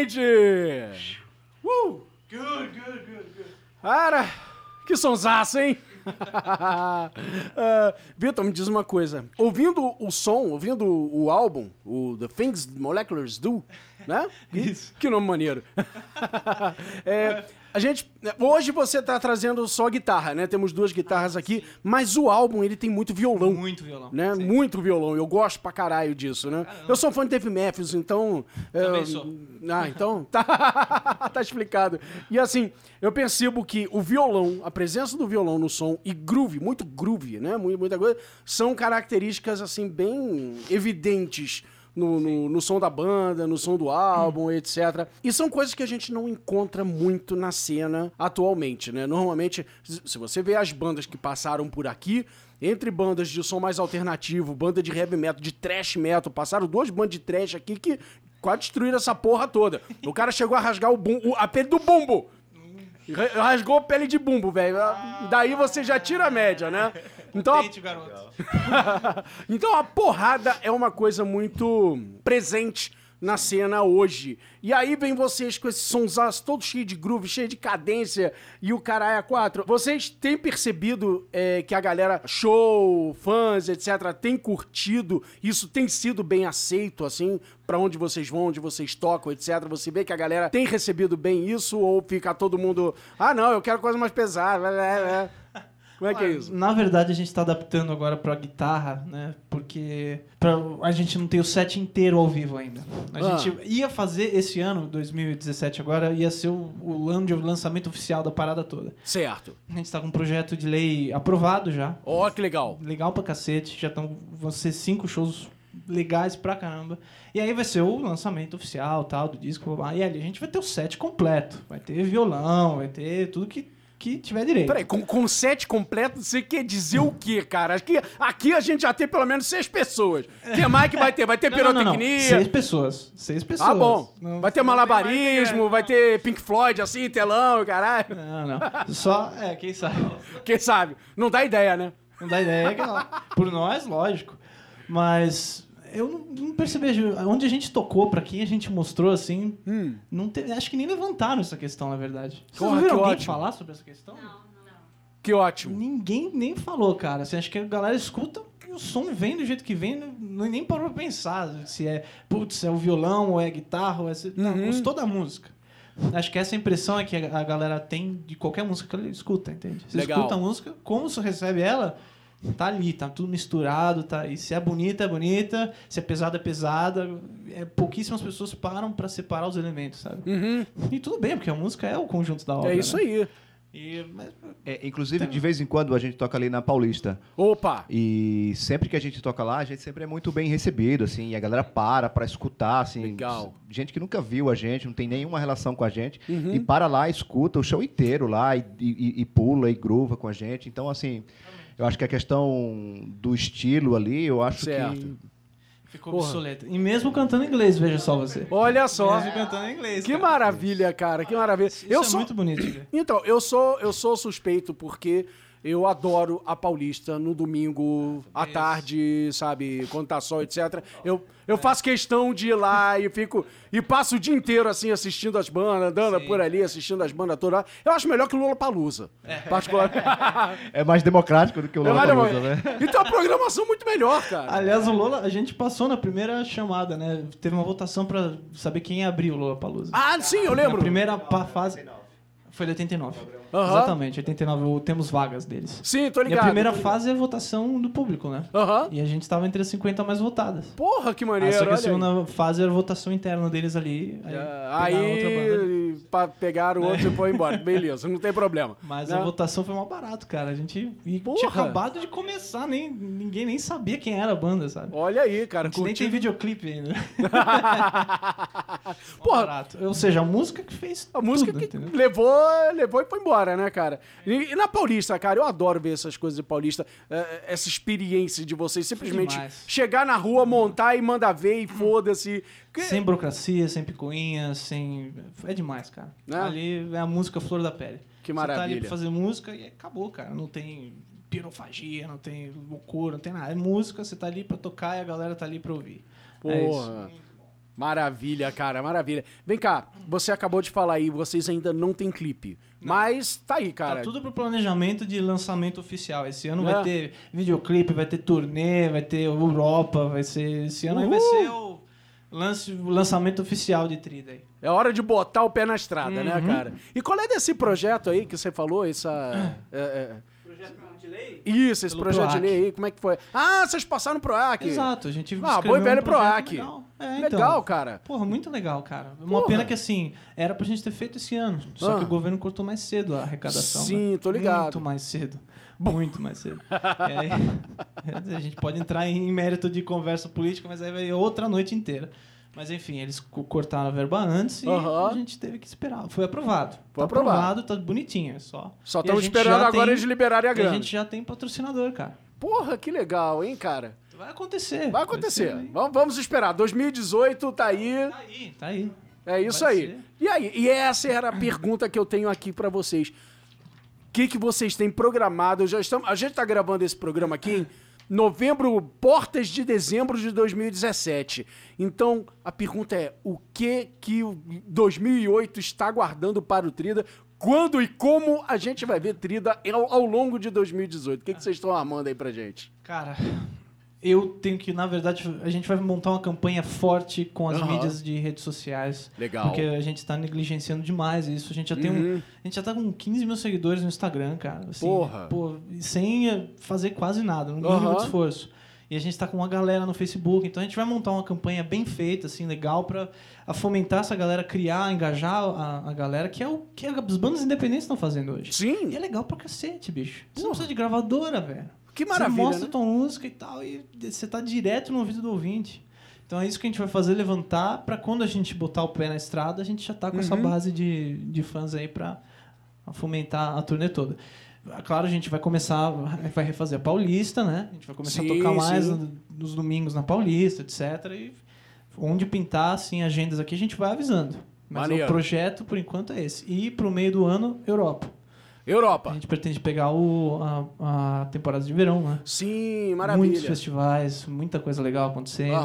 Speaker 2: independente! Uh! Cara, Que sonsaço, hein? Ah, Vitor, me diz uma coisa. Ouvindo o som, ouvindo o álbum, o The Things Moleculars Do, né?
Speaker 3: Isso.
Speaker 2: Que nome maneiro. É, a gente, hoje você tá trazendo só guitarra, né? Temos duas guitarras aqui, mas o álbum ele tem muito violão.
Speaker 3: Muito violão.
Speaker 2: Né?
Speaker 3: Sim.
Speaker 2: Muito violão. Eu gosto pra caralho disso, né? Eu sou fã de Dave Matthews, então.
Speaker 3: Também
Speaker 2: é,
Speaker 3: sou.
Speaker 2: Ah, então. Tá, tá explicado. E assim, eu percebo que o violão, a presença do violão no som e groove, muito groove, né? Mu- Muita coisa, são características, assim, bem evidentes. No, no, no som da banda, no som do álbum, etc. E são coisas que a gente não encontra muito na cena atualmente, né? Normalmente, se você vê as bandas que passaram por aqui, entre bandas de som mais alternativo, banda de heavy metal, de thrash metal, passaram duas bandas de thrash aqui que quase destruíram essa porra toda. O cara chegou a rasgar o, bum, o- a pele do bumbo. Ra- Rasgou a pele de bumbo, velho. Daí você já tira a média, né? Então, a
Speaker 3: garoto.
Speaker 2: então a porrada é uma coisa muito presente na cena hoje. E aí vem vocês com esses sonsaços todos cheios de groove, cheio de cadência e o caralho a quatro. Vocês têm percebido é, que a galera, show, fãs, etc., tem curtido? Isso tem sido bem aceito, assim, pra onde vocês vão, onde vocês tocam, etc. Você vê que a galera tem recebido bem isso ou fica todo mundo, ah, não, eu quero coisa mais pesada. Blá, blá, blá." Como é que é isso?
Speaker 3: Na verdade, a gente tá adaptando agora pra guitarra, né? Porque pra, a gente não tem o set inteiro ao vivo ainda. A
Speaker 2: Ah.
Speaker 3: gente ia fazer esse ano, 2017 agora, ia ser o, o ano de lançamento oficial da parada toda.
Speaker 2: Certo.
Speaker 3: A gente tá com um projeto de lei aprovado já.
Speaker 2: Ó, que legal.
Speaker 3: Legal pra cacete. Já estão. Vão ser cinco shows legais pra caramba. E aí vai ser o lançamento oficial tal, do disco. E ali a gente vai ter o set completo. Vai ter violão, vai ter tudo que, que tiver direito.
Speaker 2: Peraí, com, com set completo, você quer dizer o quê, cara? Aqui, aqui a gente já tem pelo menos seis pessoas. O que mais que vai ter? Vai ter
Speaker 3: Não, não, não, não.
Speaker 2: pirotecnia?
Speaker 3: Seis pessoas. Seis pessoas.
Speaker 2: Ah, bom.
Speaker 3: Não-
Speaker 2: vai ter malabarismo, vai ter Pink Floyd assim, telão, caralho.
Speaker 3: Não, não. Só, é, quem sabe.
Speaker 2: Quem sabe? Não dá ideia, né?
Speaker 3: Não dá ideia. que ela- Por nós, lógico. Mas eu não, não percebi. Onde a gente tocou, pra quem a gente mostrou, assim, não te- acho que nem levantaram essa questão, na verdade. Vocês
Speaker 2: Porra,
Speaker 3: ouviram
Speaker 2: que
Speaker 3: alguém
Speaker 2: ótimo.
Speaker 3: falar sobre essa questão?
Speaker 2: Que ótimo.
Speaker 3: Ninguém nem falou, cara. Assim, acho que a galera escuta e o som vem do jeito que vem, não, nem parou pra pensar se é, putz, é o violão, ou é a guitarra, ou é... Não,
Speaker 2: Uhum.
Speaker 3: gostou da música. Acho que essa impressão é que a a galera tem de qualquer música que ela escuta, entende? Você
Speaker 2: Legal.
Speaker 3: escuta a música, como você recebe ela, tá ali, tá tudo misturado, tá? E se é bonita, é bonita, se é pesada, é pesada. É, pouquíssimas pessoas param pra separar os elementos, sabe?
Speaker 2: Uhum.
Speaker 3: E tudo bem, porque a música é o conjunto da obra.
Speaker 2: É isso
Speaker 3: né?
Speaker 2: aí.
Speaker 3: E, mas,
Speaker 4: É, inclusive, de vez em quando a gente toca ali na Paulista.
Speaker 2: Opa!
Speaker 4: E sempre que a gente toca lá, a gente sempre é muito bem recebido, assim, e a galera para pra escutar, assim.
Speaker 2: Legal.
Speaker 4: Gente que nunca viu a gente, não tem nenhuma relação com a gente,
Speaker 2: Uhum.
Speaker 4: e para lá, escuta o show inteiro lá, e, e- e pula e groova com a gente. Então, assim, eu acho que a questão do estilo ali, eu acho
Speaker 2: Certo.
Speaker 4: que.
Speaker 3: Ficou
Speaker 2: Porra.
Speaker 3: obsoleto. E mesmo cantando inglês, veja só você.
Speaker 2: Olha só.
Speaker 3: Mesmo cantando inglês.
Speaker 2: Que
Speaker 3: cara.
Speaker 2: maravilha, cara. Que maravilha.
Speaker 3: Isso
Speaker 2: eu
Speaker 3: é
Speaker 2: sou
Speaker 3: muito bonito ver.
Speaker 2: Então, eu sou, eu sou suspeito porque eu adoro a Paulista no domingo à tarde, sabe, quando tá sol, etc. Eu, eu faço questão de ir lá e fico e passo o dia inteiro assim assistindo as bandas, andando
Speaker 3: Sim.
Speaker 2: por ali, assistindo as bandas todas. Eu acho melhor que o Lula Palusa. Particularmente.
Speaker 4: É mais democrático do que o
Speaker 2: É mais
Speaker 4: Lollapalooza,
Speaker 2: democrático.
Speaker 4: né?
Speaker 2: E tem uma programação muito melhor, cara.
Speaker 3: Aliás, o Lola, a gente passou na primeira chamada, né? Teve uma votação pra saber quem abriu o Lola Palusa.
Speaker 2: Ah, sim, eu
Speaker 3: Na
Speaker 2: lembro.
Speaker 3: primeira pa- fase. Foi de 89.
Speaker 2: Aham.
Speaker 3: Exatamente, 89. o- Temos vagas deles.
Speaker 2: Sim, tô
Speaker 3: E
Speaker 2: ligado.
Speaker 3: a primeira fase é a votação do público, né?
Speaker 2: Aham.
Speaker 3: E a gente estava entre as 50 mais votadas.
Speaker 2: Porra, que maneiro.
Speaker 3: só que a
Speaker 2: olha aí.
Speaker 3: segunda fase era a votação interna deles ali. Aí,
Speaker 2: Ah,
Speaker 3: pegaram banda.
Speaker 2: Aí, pra pegar o outro e foi embora. Beleza, não tem problema.
Speaker 3: Mas
Speaker 2: Né?
Speaker 3: a votação foi mal barato, cara. A gente e
Speaker 2: Porra.
Speaker 3: tinha acabado de começar, nem, ninguém nem sabia quem era a banda, sabe?
Speaker 2: Olha aí, cara.
Speaker 3: A gente nem tem videoclipe ainda.
Speaker 2: Porra,
Speaker 3: barato. Ou seja, a música que fez
Speaker 2: A música
Speaker 3: tudo,
Speaker 2: que
Speaker 3: entendeu?
Speaker 2: levou, levou e foi embora, né, cara? E, e na Paulista, cara, eu adoro ver essas coisas de Paulista, eh, essa experiência de vocês simplesmente
Speaker 3: demais.
Speaker 2: chegar na rua, montar e mandar ver e foda-se.
Speaker 3: Sem burocracia, sem picuinha, sem... É demais, cara.
Speaker 2: Né?
Speaker 3: Ali é a música flor da pele.
Speaker 2: Que
Speaker 3: Você tá ali
Speaker 2: maravilha.
Speaker 3: pra fazer música e acabou, cara. Não tem pirofagia, não tem loucura, não tem nada. É música, você tá ali pra tocar e a galera tá ali pra ouvir. É.
Speaker 2: Porra. Maravilha, cara, maravilha. Vem cá, você acabou de falar aí, vocês ainda não tem clipe. Mas tá aí, cara.
Speaker 3: Tá tudo pro planejamento de lançamento oficial. Esse ano
Speaker 2: É.
Speaker 3: vai ter videoclipe, vai ter turnê, vai ter Europa, vai ser. Esse ano aí vai ser o, lance, o lançamento oficial de Trida aí.
Speaker 2: É hora de botar o pé na estrada, né,
Speaker 3: Uhum.
Speaker 2: cara? E qual é desse projeto aí que você falou? Essa. é, é, Isso, esse
Speaker 3: Pelo
Speaker 2: projeto de
Speaker 3: PROAC.
Speaker 2: lei aí, como é que foi? Ah, vocês passaram pro PROAC.
Speaker 3: Exato, a gente
Speaker 2: Ah, e velho
Speaker 3: um projeto
Speaker 2: PROAC.
Speaker 3: Legal. É, então.
Speaker 2: Legal, cara.
Speaker 3: Porra, muito legal, cara. Uma
Speaker 2: Porra.
Speaker 3: pena que assim, era pra gente ter feito esse ano. Só
Speaker 2: Ah.
Speaker 3: que o governo cortou mais cedo a arrecadação.
Speaker 2: Sim,
Speaker 3: né?
Speaker 2: tô ligado.
Speaker 3: Muito mais cedo. Muito mais cedo. Aí, a gente pode entrar em mérito de conversa política, mas aí vai outra noite inteira. Mas enfim, eles co- cortaram a verba antes e
Speaker 2: Aham.
Speaker 3: a gente teve que esperar. Foi aprovado.
Speaker 2: Foi
Speaker 3: tá
Speaker 2: aprovado.
Speaker 3: tá bonitinho, é só.
Speaker 2: Só estamos esperando agora
Speaker 3: tem-
Speaker 2: eles liberarem a grana.
Speaker 3: A gente já tem patrocinador, cara.
Speaker 2: Porra, que legal, hein, cara?
Speaker 3: Vai acontecer.
Speaker 2: Vai acontecer.
Speaker 3: aí.
Speaker 2: Vamos, vamos esperar. 2018 tá aí.
Speaker 3: Tá aí, tá aí.
Speaker 2: É isso
Speaker 3: Vai
Speaker 2: aí.
Speaker 3: ser.
Speaker 2: E aí? E essa era a pergunta que eu tenho aqui pra vocês. O que, que vocês têm programado? Já estamos, a gente tá gravando esse programa aqui novembro, portas de dezembro de 2017. Então, a pergunta é: o que que o 2008 está guardando para o Trida? Quando e como a gente vai ver Trida ao, ao longo de 2018? O que, que vocês estão armando aí pra gente?
Speaker 3: Cara, eu tenho que, na verdade, a gente vai montar uma campanha forte com as
Speaker 2: Aham.
Speaker 3: mídias de redes sociais.
Speaker 2: Legal.
Speaker 3: Porque a gente tá negligenciando demais isso. A gente já tem
Speaker 2: Uhum.
Speaker 3: um. A gente já tá com 15 mil seguidores no Instagram, cara. Assim,
Speaker 2: Porra.
Speaker 3: Pô, e sem eh, fazer quase nada, mínimo
Speaker 2: Aham.
Speaker 3: de esforço. E a gente tá com uma galera no Facebook, então a gente vai montar uma campanha bem feita, assim, legal, pra a fomentar essa galera, criar, engajar a, a galera, que é o que as bandas independentes estão fazendo hoje. E
Speaker 2: Sim.
Speaker 3: é legal pra cacete, bicho. Você não precisa de gravadora, velho.
Speaker 2: Que maravilha,
Speaker 3: Você mostra
Speaker 2: né?
Speaker 3: tua música e tal, e você tá direto no ouvido do ouvinte. Então é isso que a gente vai fazer, levantar, pra quando a gente botar o pé na estrada, a gente já tá com essa
Speaker 2: Uhum.
Speaker 3: base de, de fãs aí pra fomentar a turnê toda. Ah, Claro, a gente vai começar, vai refazer a Paulista, né? A gente vai começar
Speaker 2: Sim,
Speaker 3: a tocar mais
Speaker 2: sim.
Speaker 3: nos domingos na Paulista, etc. E onde pintar, assim, agendas aqui, a gente vai avisando. Mas
Speaker 2: Maneiro.
Speaker 3: o projeto, por enquanto, é esse. E pro meio do ano, Europa. A
Speaker 2: Europa.
Speaker 3: gente pretende pegar o, a, a temporada de verão, né?
Speaker 2: Sim,
Speaker 3: Muitos
Speaker 2: maravilha.
Speaker 3: festivais, muita coisa legal acontecendo.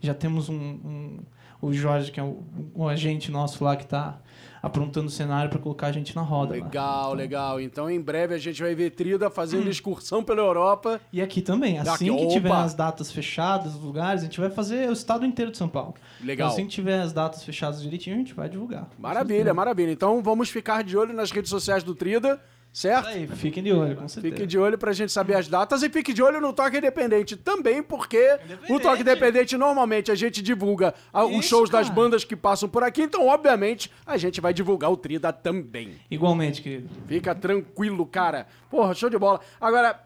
Speaker 3: Já temos um, um- O Jorge, que é o, um agente nosso lá, que tá aprontando o cenário para colocar a gente na roda.
Speaker 2: Legal, legal. Então, em breve a gente vai ver Trida fazendo excursão pela Europa.
Speaker 3: E aqui também, assim
Speaker 2: Aqui,
Speaker 3: que tiver
Speaker 2: opa!
Speaker 3: as datas fechadas, os lugares, a gente vai fazer o estado inteiro de São Paulo.
Speaker 2: Legal.
Speaker 3: Então, assim que tiver as datas fechadas direitinho, a gente vai divulgar.
Speaker 2: Maravilha, maravilha. Então, vamos ficar de olho nas redes sociais do Trida, certo?
Speaker 3: Aí, fiquem de olho, com certeza.
Speaker 2: Fique de olho pra gente saber as datas e fique de olho no Toque Independente também, porque
Speaker 3: Independente.
Speaker 2: o Toque Independente normalmente a gente divulga ah, os
Speaker 3: Isso,
Speaker 2: shows das
Speaker 3: cara.
Speaker 2: bandas que passam por aqui, então obviamente a gente vai divulgar o Trida também.
Speaker 3: Igualmente, querido.
Speaker 2: Fica tranquilo, cara. Porra, show de bola. Agora,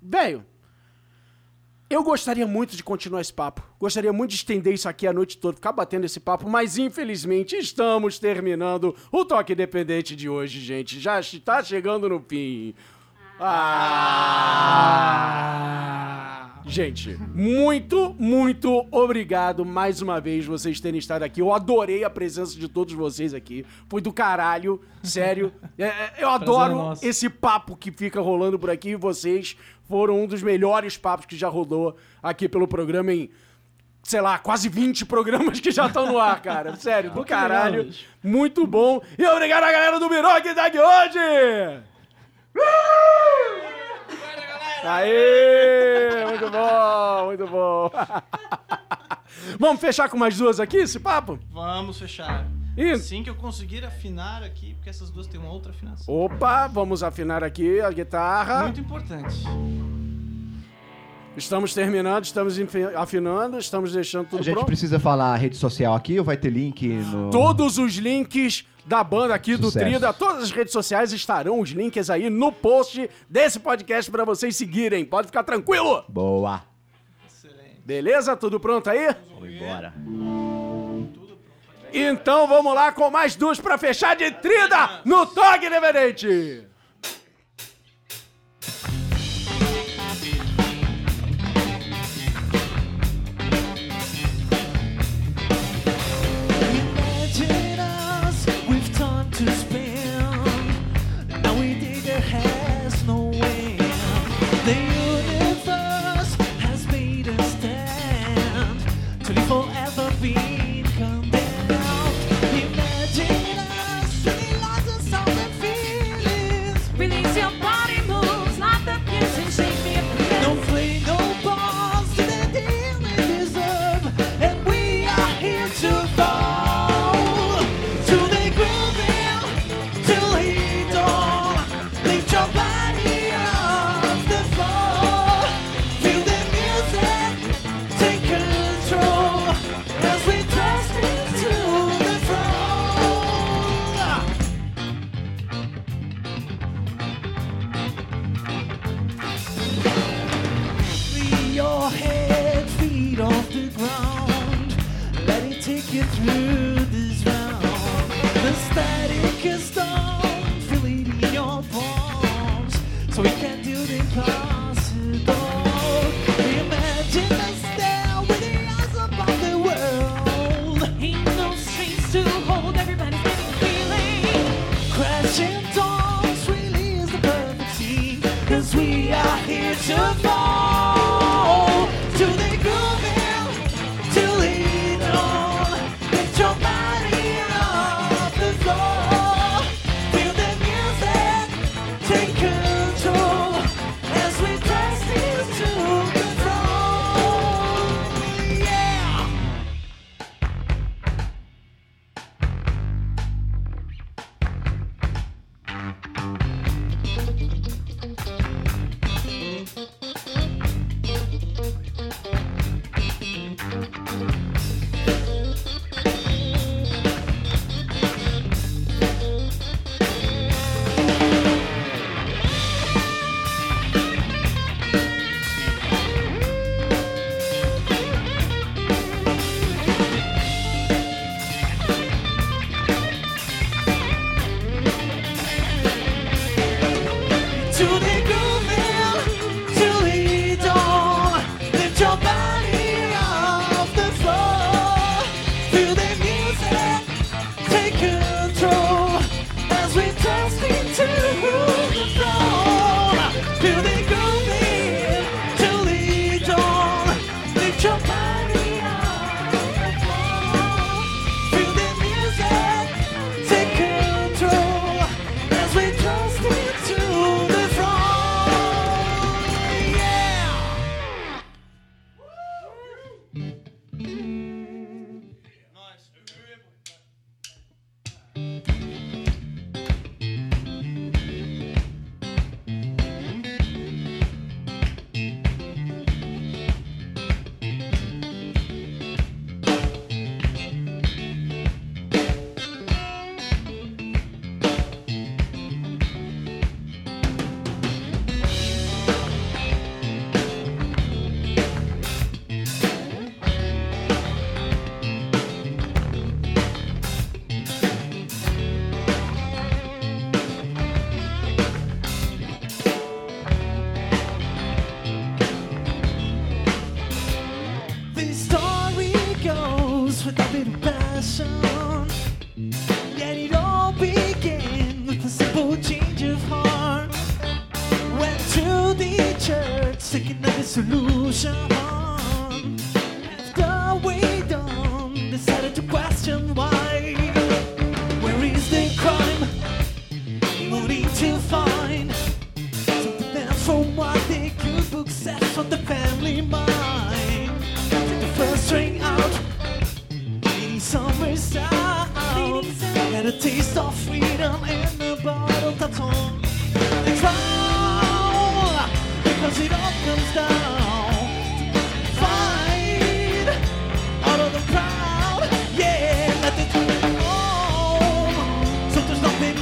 Speaker 2: velho, eu gostaria muito de continuar esse papo. Gostaria muito de estender isso aqui a noite toda, ficar batendo esse papo, mas infelizmente estamos terminando o Toque Independente de hoje, gente. Já está chegando no fim. Ah! Gente, muito, muito obrigado mais uma vez vocês terem estado aqui. Eu adorei a presença de todos vocês aqui. Foi do caralho, sério. É, é, eu adoro esse papo que fica rolando por aqui. Vocês foram um dos melhores papos que já rodou aqui pelo programa em, sei lá, quase 20 programas que já estão no ar, cara. Sério, do
Speaker 3: legal,
Speaker 2: caralho. Muito bom. E obrigado a galera do Miró que tá aqui hoje! Aê! Muito bom, muito bom. Vamos fechar com mais duas aqui, esse papo?
Speaker 3: Vamos fechar.
Speaker 2: Ih.
Speaker 3: Assim que eu conseguir afinar aqui, porque essas duas têm uma outra afinação.
Speaker 2: Opa, vamos afinar aqui a guitarra.
Speaker 3: Muito importante.
Speaker 2: Estamos terminando, estamos afinando, estamos deixando
Speaker 4: A
Speaker 2: tudo
Speaker 4: gente
Speaker 2: pronto.
Speaker 4: precisa falar a rede social aqui ou vai ter link no.
Speaker 2: Todos os links da banda aqui do
Speaker 4: Sucesso.
Speaker 2: Trida, todas as redes sociais estarão os links aí no post desse podcast pra vocês seguirem. Pode ficar tranquilo.
Speaker 4: Boa.
Speaker 3: Excelente.
Speaker 2: Beleza? Tudo pronto aí?
Speaker 4: Vamos embora.
Speaker 2: Então vamos lá com mais duas pra fechar de Trida no Toque Independente.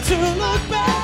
Speaker 6: To
Speaker 3: look back.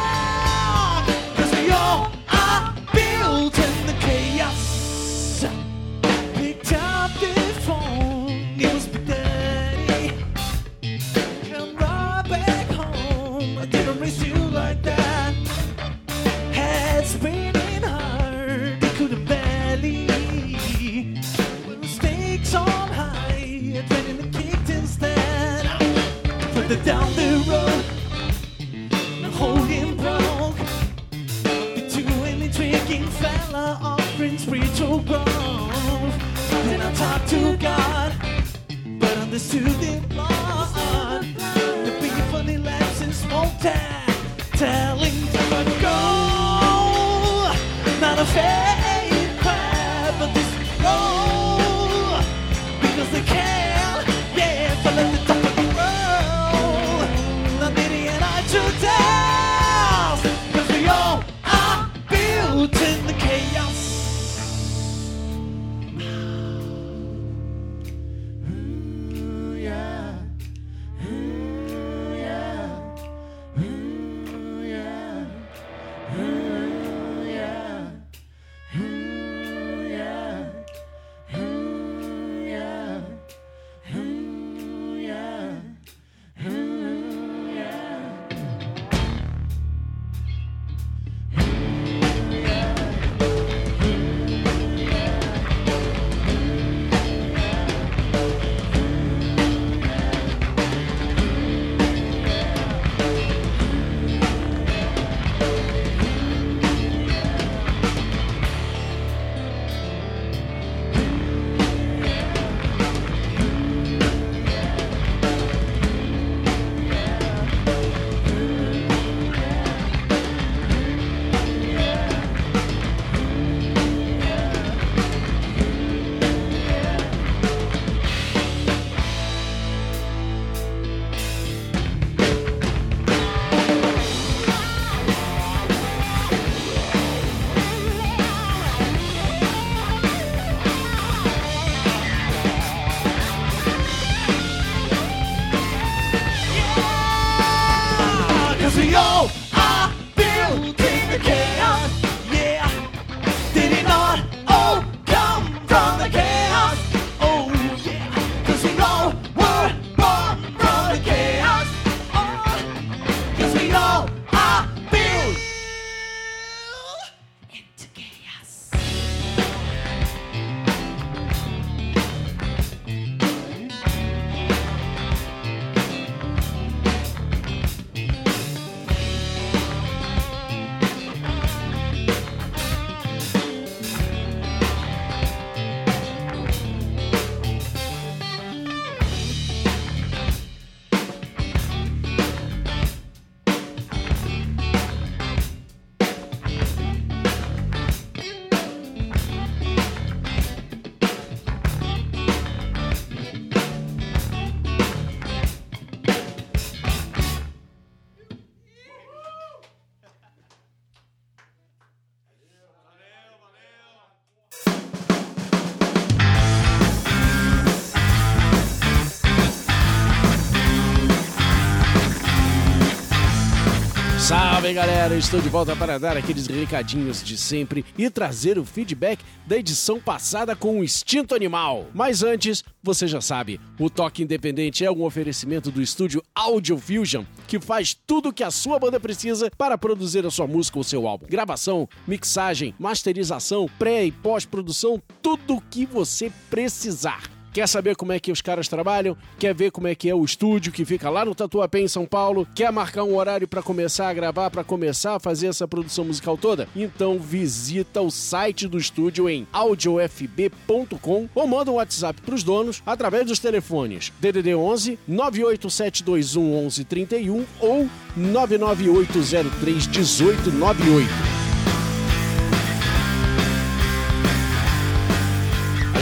Speaker 2: Salve galera, estou de volta para dar aqueles recadinhos de sempre e trazer o feedback da edição passada com o Instinto Animal. Mas antes, você já sabe, o Toque Independente é um oferecimento do estúdio Audio Fusion, que faz tudo o que a sua banda precisa para produzir a sua música ou seu álbum. Gravação, mixagem, masterização, pré e pós-produção, tudo o que você precisar. Quer saber como é que os caras trabalham? Quer ver como é que é o estúdio que fica lá no Tatuapé em São Paulo? Quer marcar um horário para começar a gravar, para começar a fazer essa produção musical toda? Então visita o site do estúdio em audiofb.com ou manda um WhatsApp para os donos através dos telefones DDD 11 98721 1131 ou 99803 1898.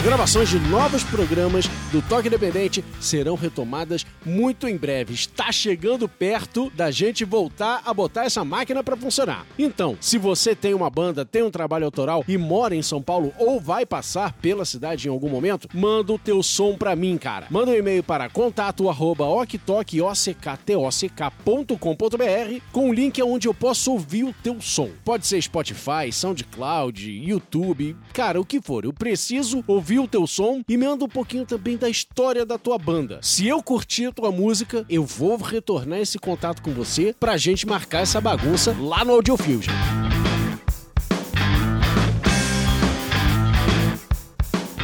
Speaker 2: Gravações de novos programas do Toque Independente serão retomadas muito em breve. Está chegando perto da gente voltar a botar essa máquina para funcionar. Então, se você tem uma banda, tem um trabalho autoral e mora em São Paulo ou vai passar pela cidade em algum momento, manda o teu som para mim, cara. Manda um e-mail para contato arroba oktok.com.br com o link onde eu posso ouvir o teu som. Pode ser Spotify, SoundCloud, YouTube, cara, o que for. Eu preciso ouvir o teu som e manda um pouquinho também da história da tua banda. Se eu curtir a tua música, eu vou retornar esse contato com você pra gente marcar essa bagunça lá no Audio Fusion.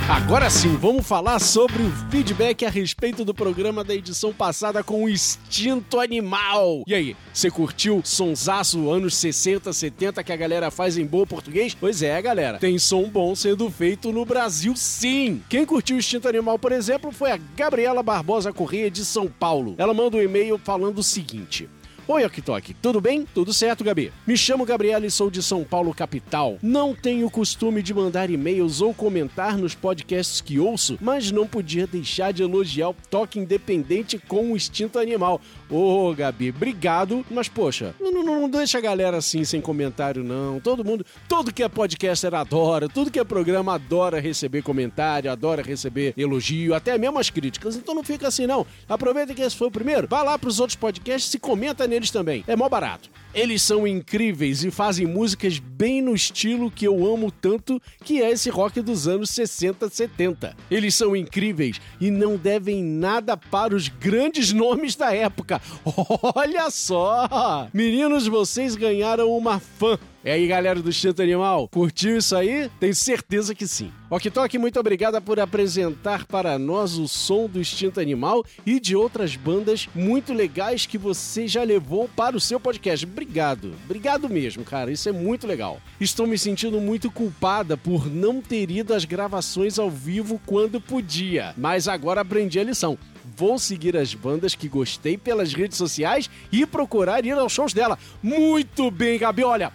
Speaker 2: Agora sim, vamos falar sobre o feedback a respeito do programa da edição passada com o Instinto Animal. E aí, você curtiu sonsaço anos 60, 70 que a galera faz em bom português? Pois é, galera, tem som bom sendo feito no Brasil sim. Quem curtiu o Instinto Animal, por exemplo, foi a Gabriela Barbosa Corrêa de São Paulo. Ela manda um e-mail falando o seguinte: Oi, Oktok, tudo bem? Tudo certo, Gabi? Me chamo Gabriela e sou de São Paulo, capital. Não tenho costume de mandar e-mails ou comentar nos podcasts que ouço, mas não podia deixar de elogiar o toque independente com o instinto animal. Ô, Gabi, obrigado, mas poxa, não, não, não deixa a galera assim sem comentário, não. Todo mundo, todo que é podcaster adora, tudo que é programa adora receber comentário, adora receber elogio, até mesmo as críticas. Então não fica assim, não. Aproveita que esse foi o primeiro, vai lá pros outros podcasts e comenta neles também. É mó barato. Eles são incríveis e fazem músicas bem no estilo que eu amo tanto, que é esse rock dos anos 60, 70. Eles são incríveis e não devem nada para os grandes nomes da época. Olha só! Meninos, vocês ganharam uma fã. E aí, galera do Instinto Animal, curtiu isso aí? Tenho certeza que sim. Ok Tok, muito obrigada por apresentar para nós o som do Instinto Animal e de outras bandas muito legais que você já levou para o seu podcast. Obrigado, obrigado mesmo, cara, isso é muito legal. Estou me sentindo muito culpada por não ter ido às gravações ao vivo quando podia, mas agora aprendi a lição vou seguir as bandas que gostei pelas redes sociais e procurar ir aos shows dela. Muito bem, Gabi. Olha,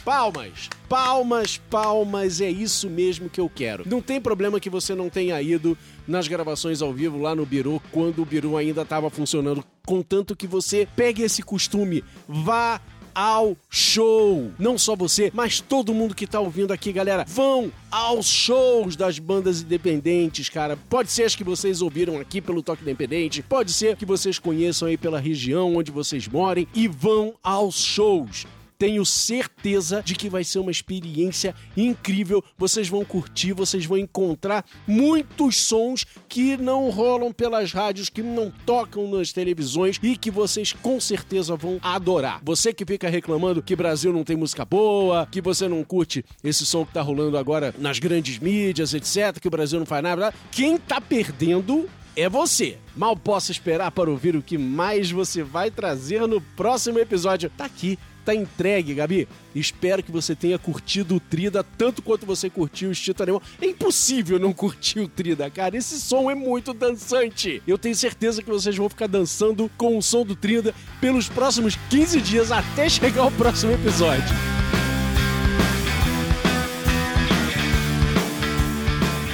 Speaker 2: palmas. Palmas, palmas, é isso mesmo que eu quero. Não tem problema que você não tenha ido nas gravações ao vivo lá no Biru quando o Biru ainda estava funcionando, contanto que você pegue esse costume, vá ao show. Não só você, mas todo mundo que tá ouvindo aqui, galera, vão aos shows das bandas independentes, cara. Pode ser as que vocês ouviram aqui pelo Toque Independente, pode ser que vocês conheçam aí pela região onde vocês morem e vão aos shows tenho certeza de que vai ser uma experiência incrível. Vocês vão curtir, vocês vão encontrar muitos sons que não rolam pelas rádios, que não tocam nas televisões e que vocês com certeza vão adorar. Você que fica reclamando que Brasil não tem música boa, que você não curte esse som que tá rolando agora nas grandes mídias, etc, que o Brasil não faz nada, quem tá perdendo é você. Mal posso esperar para ouvir o que mais você vai trazer no próximo episódio. Tá aqui tá entregue, Gabi. Espero que você tenha curtido o Trida tanto quanto você curtiu o Instinto Animal. É impossível não curtir o Trida, cara. Esse som é muito dançante. Eu tenho certeza que vocês vão ficar dançando com o som do Trida pelos próximos 15 dias até chegar o próximo episódio.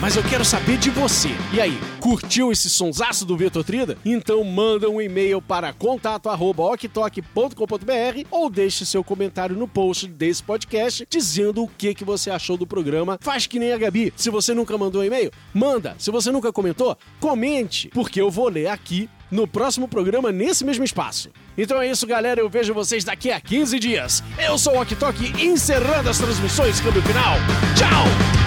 Speaker 2: Mas eu quero saber de você. E aí, curtiu esse sonsaço do Vitor Trida? Então manda um e-mail para contato@oktok.com.br ou deixe seu comentário no post desse podcast dizendo o que que você achou do programa. Faz que nem a Gabi. Se você nunca mandou um e-mail, manda. Se você nunca comentou, comente, porque eu vou ler aqui no próximo programa nesse mesmo espaço. Então é isso, galera. Eu vejo vocês daqui a 15 dias. Eu sou o Ok Tok, encerrando as transmissões. Câmbio final. Tchau!